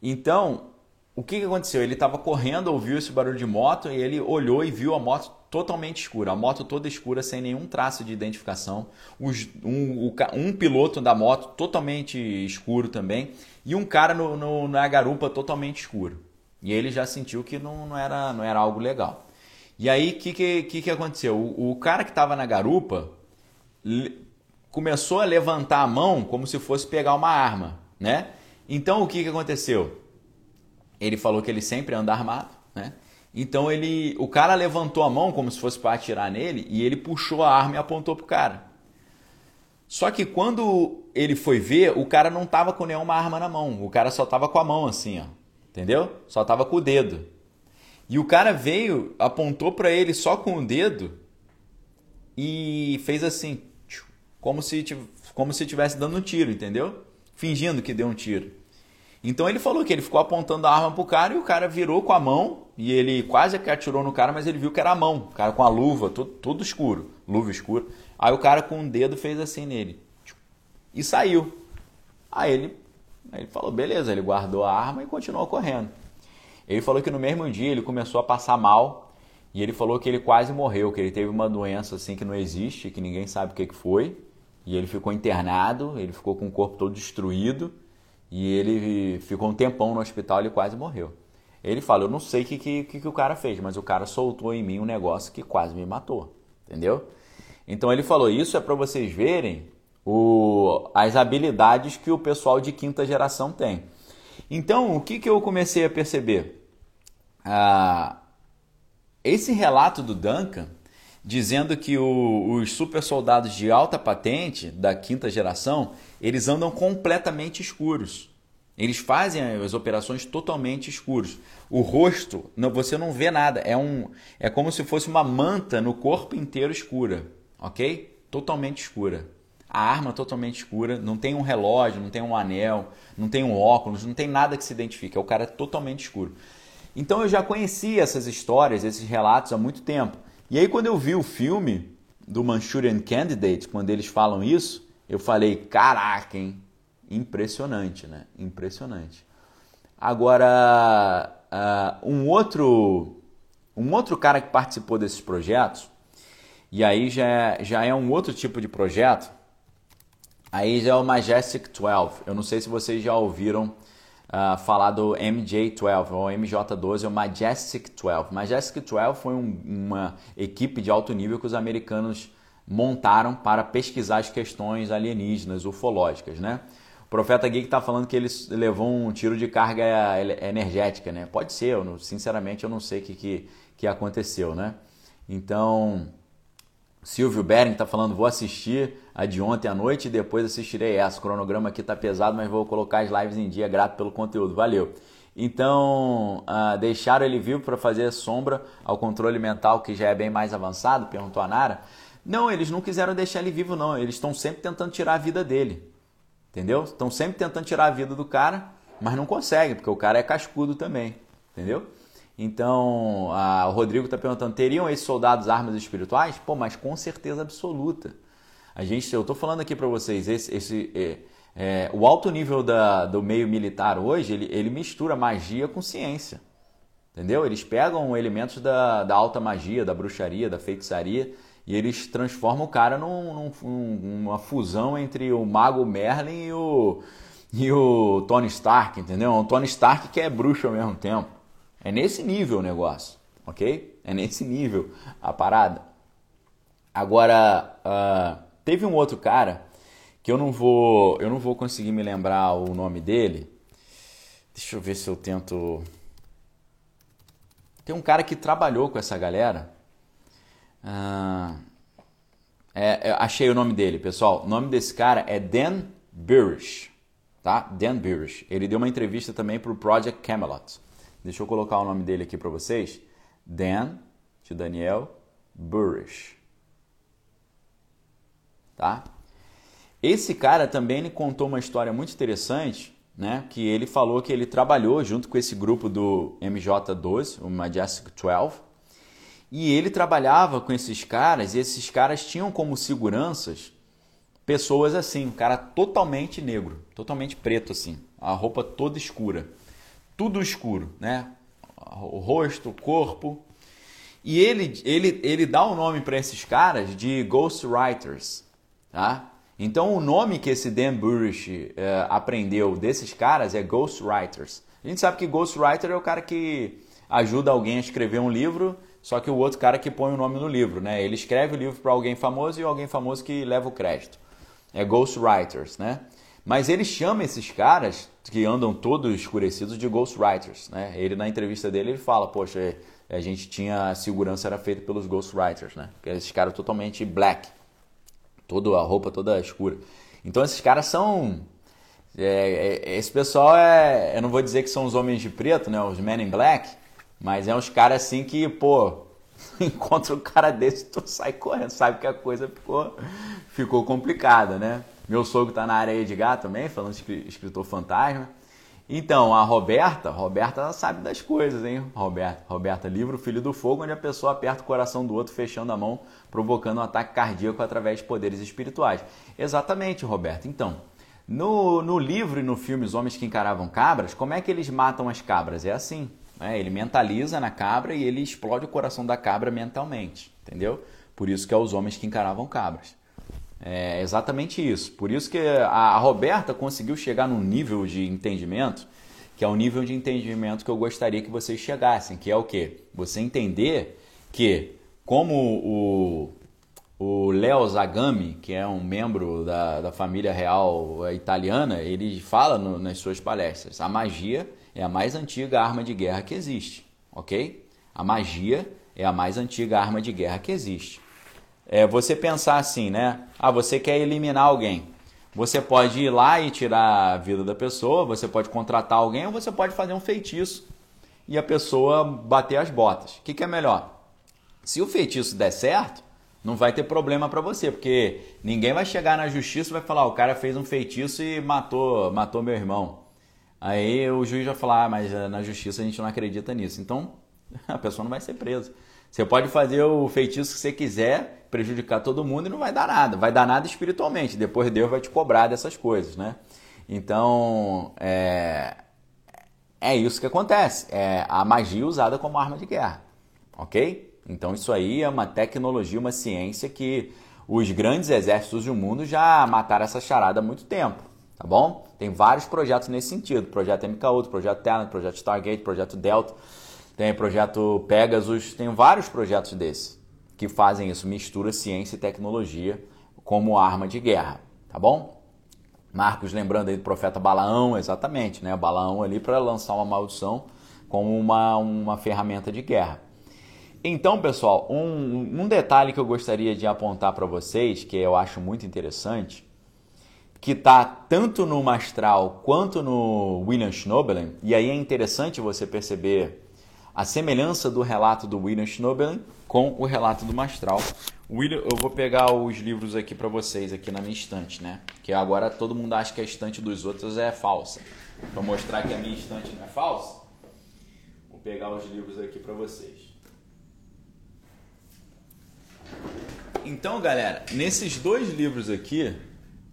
Então, o que, que aconteceu? Ele estava correndo, ouviu esse barulho de moto e ele olhou e viu a moto totalmente escura, a moto toda escura, sem nenhum traço de identificação, Os, um, um, piloto da moto totalmente escuro também e um cara no, no, na garupa totalmente escuro. E ele já sentiu que não, não, era, não era algo legal. E aí, o que, que, que, que aconteceu? O, o cara que estava na garupa começou a levantar a mão como se fosse pegar uma arma, né? Então, o que, que aconteceu? Ele falou que ele sempre anda armado, né? Então ele, o cara levantou a mão como se fosse para atirar nele e ele puxou a arma e apontou pro cara. Só que quando ele foi ver, o cara não tava com nenhuma arma na mão. O cara só tava com a mão assim, ó. Entendeu? Só tava com o dedo. E o cara veio, apontou para ele só com o dedo e fez assim, como se como se estivesse dando um tiro, entendeu? Fingindo que deu um tiro. Então ele falou que ele ficou apontando a arma pro cara e o cara virou com a mão e ele quase que atirou no cara, mas ele viu que era a mão, o cara com a luva, tudo escuro, luva escura. Aí o cara com o um dedo fez assim nele e saiu. Aí ele, aí ele falou, beleza, ele guardou a arma e continuou correndo. Ele falou que no mesmo dia ele começou a passar mal e ele falou que ele quase morreu, que ele teve uma doença assim que não existe, que ninguém sabe o que foi. E ele ficou internado, ele ficou com o corpo todo destruído e ele ficou um tempão no hospital e quase morreu. Ele fala, eu não sei o que, que, que, o cara fez, mas o cara soltou em mim um negócio que quase me matou, entendeu? Então ele falou, isso é para vocês verem o, as habilidades que o pessoal de quinta geração tem. Então, o que, que eu comecei a perceber? Ah, esse relato do Duncan, dizendo que o, os super soldados de alta patente da quinta geração, eles andam completamente escuros. Eles fazem as operações totalmente escuros. O rosto, não, você não vê nada. É, um, é como se fosse uma manta no corpo inteiro escura, ok? Totalmente escura. A arma totalmente escura, não tem um relógio, não tem um anel, não tem um óculos, não tem nada que se identifique. É o cara totalmente escuro. Então eu já conhecia essas histórias, esses relatos há muito tempo. E aí quando eu vi o filme do Manchurian Candidate, quando eles falam isso, eu falei, caraca, hein? Impressionante, né? Impressionante. Agora, uh, um outro um outro cara que participou desses projetos, e aí já é, já é um outro tipo de projeto, aí já é o Majestic 12. Eu não sei se vocês já ouviram uh, falar do MJ12 ou MJ12 ou Majestic 12. Majestic 12 foi um, uma equipe de alto nível que os americanos montaram para pesquisar as questões alienígenas, ufológicas, né? O profeta Geek está falando que ele levou um tiro de carga energética, né? Pode ser, eu não, sinceramente eu não sei o que, que, que aconteceu, né? Então, Silvio Bering está falando, vou assistir a de ontem à noite e depois assistirei essa. O cronograma aqui está pesado, mas vou colocar as lives em dia, grato pelo conteúdo. Valeu! Então, uh, deixaram ele vivo para fazer sombra ao controle mental, que já é bem mais avançado? Perguntou a Nara. Não, eles não quiseram deixar ele vivo, não. Eles estão sempre tentando tirar a vida dele. Entendeu? Estão sempre tentando tirar a vida do cara, mas não conseguem, porque o cara é cascudo também. Entendeu? Então, a, o Rodrigo está perguntando: teriam esses soldados armas espirituais? Pô, mas com certeza absoluta. A gente, eu estou falando aqui para vocês, esse, esse é, é, o alto nível da, do meio militar hoje, ele, ele mistura magia com ciência. Entendeu? Eles pegam elementos da, da alta magia, da bruxaria, da feitiçaria, e eles transformam o cara num, num, numa fusão entre o mago Merlin e o, e o Tony Stark, entendeu? Um Tony Stark que é bruxo ao mesmo tempo. É nesse nível o negócio, ok? É nesse nível a parada. Agora, uh, teve um outro cara que eu não vou, eu não vou conseguir me lembrar o nome dele. Deixa eu ver se eu tento. Tem um cara que trabalhou com essa galera. Ah, é, achei o nome dele, pessoal. O nome desse cara é Dan Birish, tá? Dan Birish. Ele deu uma entrevista também para o Project Camelot. Deixa eu colocar o nome dele aqui para vocês. Dan, de Daniel, Burish. Tá? Esse cara também ele contou uma história muito interessante, né? Que ele falou que ele trabalhou junto com esse grupo do MJ12, o Majestic 12, e ele trabalhava com esses caras, e esses caras tinham como seguranças pessoas assim, um cara totalmente negro, totalmente preto assim, a roupa toda escura, tudo escuro, né? O rosto, o corpo. E ele, ele, ele dá o um nome para esses caras de ghostwriters, tá? Então o nome que esse Dan Burish é, aprendeu desses caras é ghostwriters. A gente sabe que ghostwriter é o cara que ajuda alguém a escrever um livro, só que o outro cara que põe o nome no livro, né? Ele escreve o livro para alguém famoso e alguém famoso que leva o crédito. É ghostwriters, né? Mas ele chama esses caras que andam todos escurecidos de ghostwriters, né? Ele na entrevista dele ele fala, poxa, a gente tinha a segurança era feita pelos ghostwriters, né? Porque esses caras totalmente black, toda a roupa toda escura. Então esses caras são. É, é, esse pessoal é. Eu não vou dizer que são os homens de preto, né? Os men in black, mas é uns caras assim que, pô, encontra um cara desse, tu sai correndo, sabe que a coisa ficou, ficou complicada, né? Meu sogro tá na área de gato também, falando de escritor fantasma. Então, a Roberta, Roberta sabe das coisas, hein? Roberta, Roberta, livro Filho do Fogo, onde a pessoa aperta o coração do outro, fechando a mão, provocando um ataque cardíaco através de poderes espirituais. Exatamente, Roberta. Então, no, no livro e no filme Os Homens que Encaravam Cabras, como é que eles matam as cabras? É assim, né? ele mentaliza na cabra e ele explode o coração da cabra mentalmente, entendeu? Por isso que é Os Homens que Encaravam Cabras. É exatamente isso. Por isso que a, Roberta conseguiu chegar num nível de entendimento que é o nível de entendimento que eu gostaria que vocês chegassem, que é o quê? Você entender que como o, o Leo Zagami, que é um membro da, da família real italiana, ele fala no, nas suas palestras, a magia é a mais antiga arma de guerra que existe, ok? A magia é a mais antiga arma de guerra que existe é você pensar assim, né? Ah, você quer eliminar alguém. Você pode ir lá e tirar a vida da pessoa, você pode contratar alguém ou você pode fazer um feitiço e a pessoa bater as botas. O que, que é melhor? Se o feitiço der certo, não vai ter problema para você, porque ninguém vai chegar na justiça e vai falar: o cara fez um feitiço e matou, matou meu irmão. Aí o juiz vai falar: ah, mas eh, na justiça a gente não acredita nisso. Então a pessoa não vai ser presa. Você pode fazer o feitiço que você quiser, prejudicar todo mundo e não vai dar nada. Vai dar nada espiritualmente. Depois Deus vai te cobrar dessas coisas, né? Então, é, é isso que acontece. É a magia usada como arma de guerra, ok? Então isso aí é uma tecnologia, uma ciência que os grandes exércitos do mundo já mataram essa charada há muito tempo, tá bom? Tem vários projetos nesse sentido. Projeto MK8, Projeto Talent, Projeto Stargate, Projeto Delta. Tem projeto Pegasus, tem vários projetos desses que fazem isso, mistura ciência e tecnologia como arma de guerra, tá bom? Marcos lembrando aí do profeta Balaão, exatamente, né? Balaão ali para lançar uma maldição como uma, uma ferramenta de guerra. Então, pessoal, um, um detalhe que eu gostaria de apontar para vocês, que eu acho muito interessante, que está tanto no Mastral quanto no William Schnobelen, e aí é interessante você perceber a semelhança do relato do William Schnobelen com o relato do Mastral. William, eu vou pegar os livros aqui para vocês aqui na minha estante, né? Que agora todo mundo acha que a estante dos outros é falsa. Para mostrar que a minha estante não é falsa, vou pegar os livros aqui para vocês. Então, galera, nesses dois livros aqui,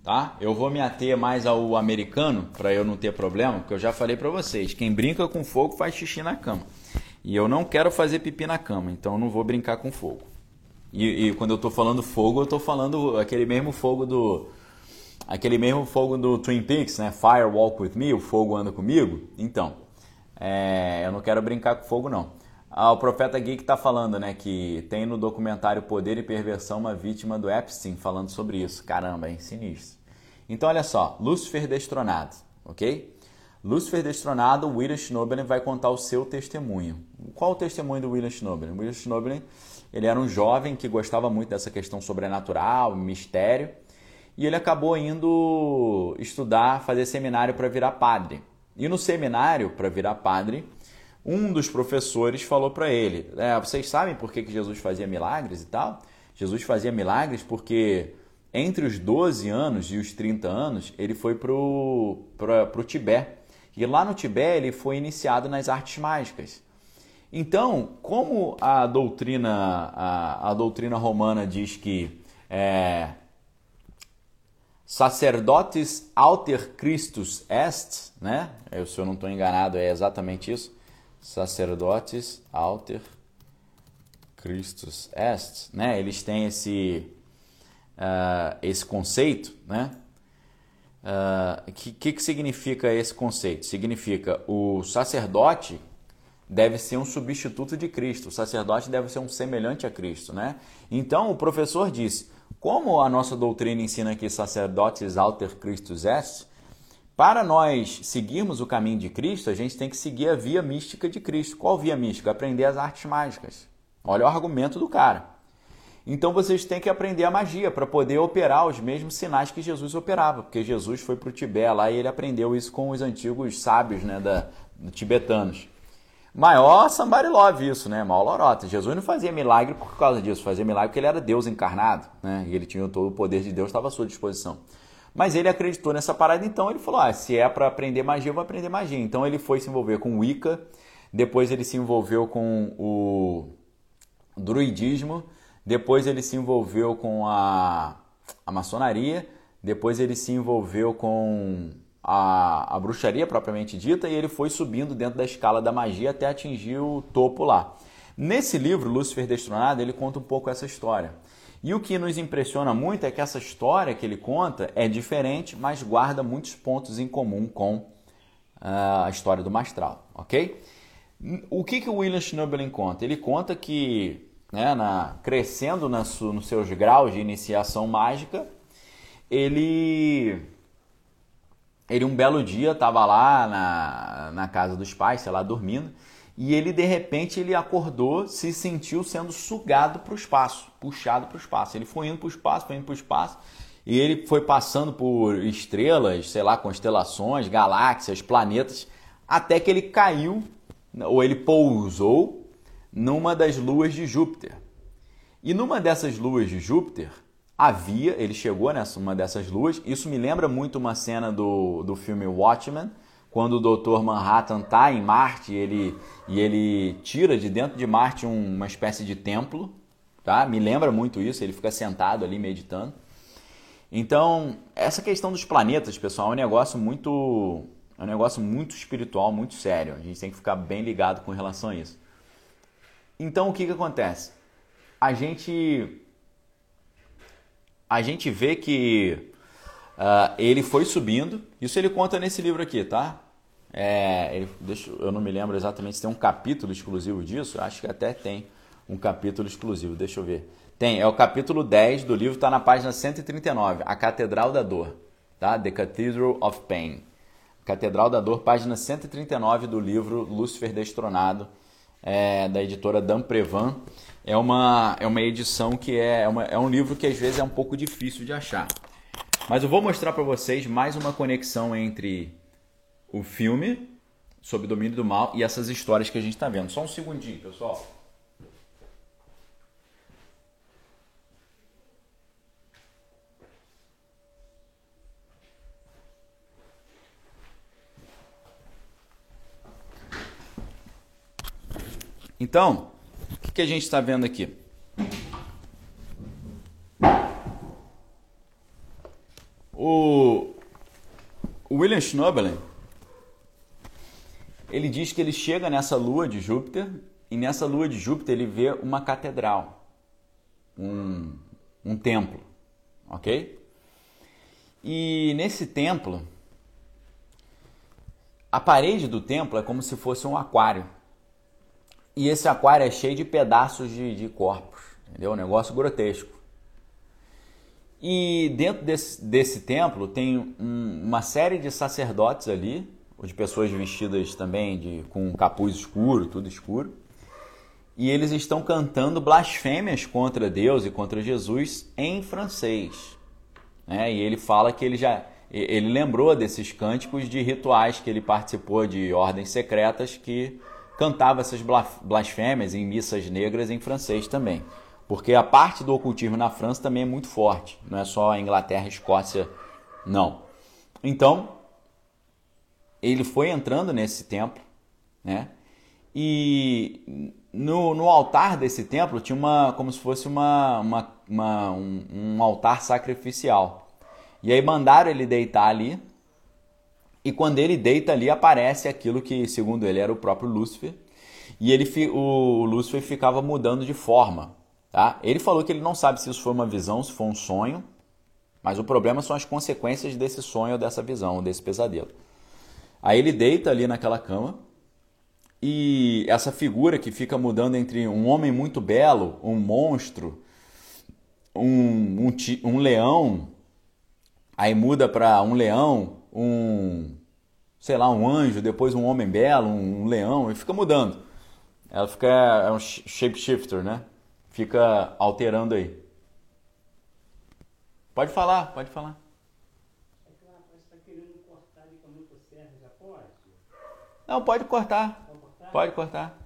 tá? Eu vou me ater mais ao americano para eu não ter problema, porque eu já falei para vocês, quem brinca com fogo faz xixi na cama. E eu não quero fazer pipi na cama, então eu não vou brincar com fogo. E, e quando eu estou falando fogo, eu estou falando aquele mesmo fogo do aquele mesmo fogo do Twin Peaks, né? Fire Walk with Me, o fogo anda comigo. Então, é, eu não quero brincar com fogo não. Ah, o profeta Geek está falando, né, que tem no documentário Poder e Perversão uma vítima do Epstein falando sobre isso. Caramba, hein? Sinistro. Então, olha só, Lúcifer destronado, ok? Lúcifer destronado, William Schnobelen vai contar o seu testemunho. Qual o testemunho do William Schnobelen? William Schnobelen, ele era um jovem que gostava muito dessa questão sobrenatural, mistério, e ele acabou indo estudar, fazer seminário para virar padre. E no seminário para virar padre, um dos professores falou para ele: é, Vocês sabem por que, que Jesus fazia milagres e tal? Jesus fazia milagres porque entre os 12 anos e os 30 anos ele foi para o Tibete. E lá no Tibete ele foi iniciado nas artes mágicas. Então, como a doutrina, a, a doutrina romana diz que é, sacerdotes alter Christus est, né? Eu, se eu não estou enganado, é exatamente isso sacerdotes alter Christus est, né? Eles têm esse uh, esse conceito, né? O ah, que, que, que significa esse conceito? Significa o sacerdote deve ser um substituto de Cristo, o sacerdote deve ser um semelhante a Cristo, né? Então o professor disse, como a nossa doutrina ensina que sacerdotes alter Christus est, para nós seguirmos o caminho de Cristo, a gente tem que seguir a via mística de Cristo. Qual via mística? Aprender as artes mágicas. Olha o argumento do cara. Então vocês têm que aprender a magia para poder operar os mesmos sinais que Jesus operava, porque Jesus foi para o Tibete lá e ele aprendeu isso com os antigos sábios né, da, tibetanos. Maior sambarilove isso, né? Maior lorota. Jesus não fazia milagre por causa disso, fazia milagre porque ele era Deus encarnado, né? E ele tinha todo o poder de Deus, estava à sua disposição. Mas ele acreditou nessa parada, então ele falou: ah, se é para aprender magia, eu vou aprender magia. Então ele foi se envolver com Wicca, depois ele se envolveu com o druidismo, depois ele se envolveu com a, a maçonaria, depois ele se envolveu com a, a bruxaria propriamente dita e ele foi subindo dentro da escala da magia até atingir o topo lá. Nesse livro, Lúcifer Destronado, ele conta um pouco essa história. E o que nos impressiona muito é que essa história que ele conta é diferente, mas guarda muitos pontos em comum com uh, a história do Mastral, ok? O que, que o William Schnobelin conta? Ele conta que, né, na, crescendo na su, nos seus graus de iniciação mágica, ele, ele um belo dia estava lá na, na casa dos pais, sei lá, dormindo, e ele de repente ele acordou, se sentiu sendo sugado para o espaço, puxado para o espaço. Ele foi indo para o espaço, foi indo para o espaço, e ele foi passando por estrelas, sei lá, constelações, galáxias, planetas, até que ele caiu, ou ele pousou numa das luas de Júpiter. E numa dessas luas de Júpiter havia, ele chegou nessa uma dessas luas. Isso me lembra muito uma cena do, do filme Watchmen, quando o Dr. Manhattan está em Marte ele, e ele tira de dentro de Marte um, uma espécie de templo, tá? Me lembra muito isso, ele fica sentado ali meditando. Então, essa questão dos planetas, pessoal, é um negócio muito é um negócio muito espiritual, muito sério. A gente tem que ficar bem ligado com relação a isso. Então, o que que acontece? A gente a gente vê que Uh, ele foi subindo, isso ele conta nesse livro aqui, tá? É, ele, deixa, eu não me lembro exatamente se tem um capítulo exclusivo disso, acho que até tem um capítulo exclusivo, deixa eu ver. Tem, é o capítulo 10 do livro, está na página 139, A Catedral da Dor, tá? The Cathedral of Pain. Catedral da Dor, página 139 do livro Lúcifer Destronado, é, da editora Dan Prevan. É uma, é uma edição que é, é, uma, é um livro que às vezes é um pouco difícil de achar. Mas eu vou mostrar para vocês mais uma conexão entre o filme sobre domínio do mal e essas histórias que a gente está vendo. Só um segundinho, pessoal. Então, o que, que a gente está vendo aqui? O William Schnobelen, ele diz que ele chega nessa lua de Júpiter e nessa lua de Júpiter ele vê uma catedral, um, um templo, ok? E nesse templo, a parede do templo é como se fosse um aquário. E esse aquário é cheio de pedaços de, de corpos, entendeu? Um negócio grotesco. E dentro desse, desse templo tem um, uma série de sacerdotes ali, ou de pessoas vestidas também de, com capuz escuro, tudo escuro. E eles estão cantando blasfêmias contra Deus e contra Jesus em francês. Né? E ele fala que ele já ele lembrou desses cânticos de rituais que ele participou de ordens secretas que cantava essas blasfêmias em missas negras em francês também. Porque a parte do ocultismo na França também é muito forte, não é só a Inglaterra e Escócia, não. Então, ele foi entrando nesse templo, né? E no, no altar desse templo tinha uma, como se fosse uma, uma, uma um, um altar sacrificial. E aí mandaram ele deitar ali, e quando ele deita ali, aparece aquilo que, segundo ele, era o próprio Lúcifer. E ele, o Lúcifer ficava mudando de forma. Tá? Ele falou que ele não sabe se isso foi uma visão, se foi um sonho, mas o problema são as consequências desse sonho, dessa visão, desse pesadelo. Aí ele deita ali naquela cama e essa figura que fica mudando entre um homem muito belo, um monstro, um, um, um leão, aí muda para um leão, um, sei lá, um anjo, depois um homem belo, um, leão, e fica mudando. Ela fica, é um shapeshifter, né? Fica alterando aí. Pode falar, pode falar. Não, pode cortar. Pode cortar.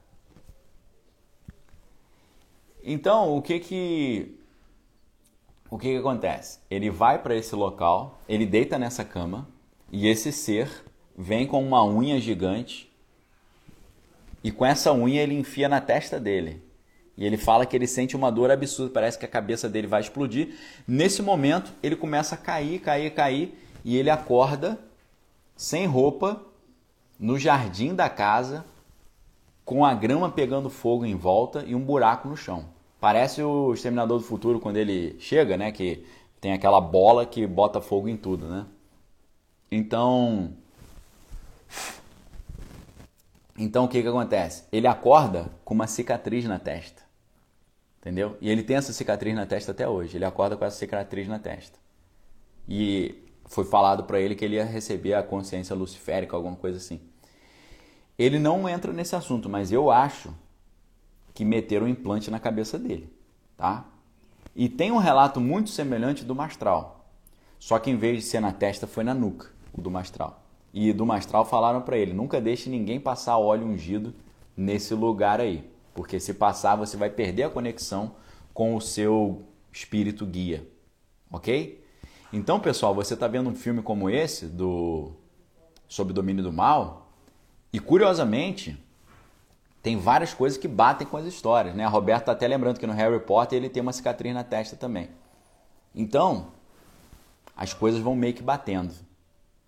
Então, o que que o que que acontece? Ele vai para esse local, ele deita nessa cama, e esse ser vem com uma unha gigante e com essa unha ele enfia na testa dele. E ele fala que ele sente uma dor absurda, parece que a cabeça dele vai explodir. Nesse momento, ele começa a cair, cair, cair e ele acorda sem roupa no jardim da casa, com a grama pegando fogo em volta e um buraco no chão. Parece o Exterminador do Futuro quando ele chega, né, que tem aquela bola que bota fogo em tudo, né? Então, então o que que acontece? Ele acorda com uma cicatriz na testa. Entendeu? E ele tem essa cicatriz na testa até hoje. Ele acorda com essa cicatriz na testa. E foi falado para ele que ele ia receber a consciência luciférica, alguma coisa assim. Ele não entra nesse assunto, mas eu acho que meteram um implante na cabeça dele, tá? E tem um relato muito semelhante do Mastral. Só que em vez de ser na testa, foi na nuca o do Mastral. E do Mastral falaram para ele: nunca deixe ninguém passar óleo ungido nesse lugar aí, porque se passar você vai perder a conexão com o seu espírito guia, ok? Então, pessoal, você está vendo um filme como esse do sobre o domínio do mal e curiosamente tem várias coisas que batem com as histórias, né? A Roberta está até lembrando que no Harry Potter ele tem uma cicatriz na testa também. Então, as coisas vão meio que batendo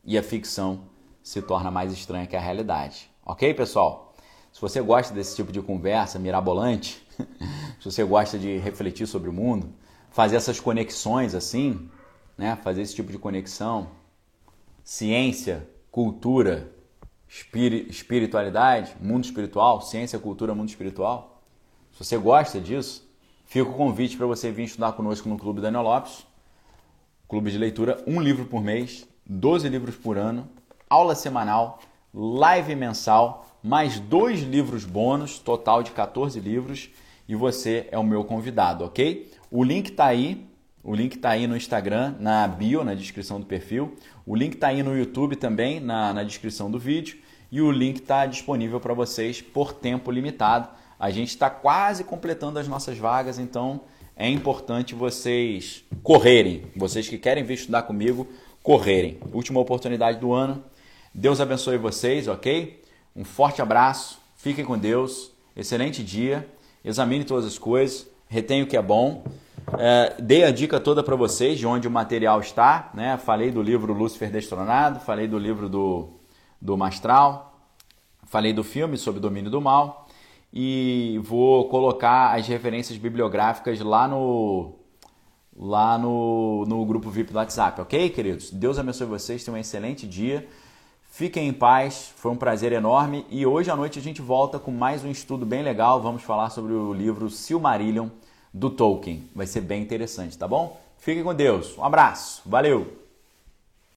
e a ficção se torna mais estranha que a realidade. Ok, pessoal? Se você gosta desse tipo de conversa mirabolante, se você gosta de refletir sobre o mundo, fazer essas conexões assim, né? fazer esse tipo de conexão, ciência, cultura, espiritualidade, mundo espiritual, ciência, cultura, mundo espiritual. Se você gosta disso, Fica o convite para você vir estudar conosco no Clube Daniel Lopes. Clube de leitura, um livro por mês, 12 livros por ano, aula semanal, live mensal, mais dois livros bônus, total de 14 livros, e você é o meu convidado, ok? O link está aí, o link está aí no Instagram, na bio, na descrição do perfil. O link está aí no YouTube também, na, na descrição do vídeo. E o link está disponível para vocês por tempo limitado. A gente está quase completando as nossas vagas, então é importante vocês correrem. Vocês que querem vir estudar comigo, correrem. Última oportunidade do ano. Deus abençoe vocês, ok? Um forte abraço, fiquem com Deus, excelente dia, examine todas as coisas, retenha o que é bom. É, dei a dica toda para vocês de onde o material está, né? Falei do livro Lúcifer Destronado, falei do livro do, do Mastral, falei do filme sobre o domínio do mal e vou colocar as referências bibliográficas lá no lá no, no grupo VIP do WhatsApp, ok, queridos? Deus abençoe vocês, tenham um excelente dia. Fiquem em paz, foi um prazer enorme e hoje à noite a gente volta com mais um estudo bem legal. Vamos falar sobre o livro Silmarillion do Tolkien. Vai ser bem interessante, tá bom? Fiquem com Deus. Um abraço. Valeu.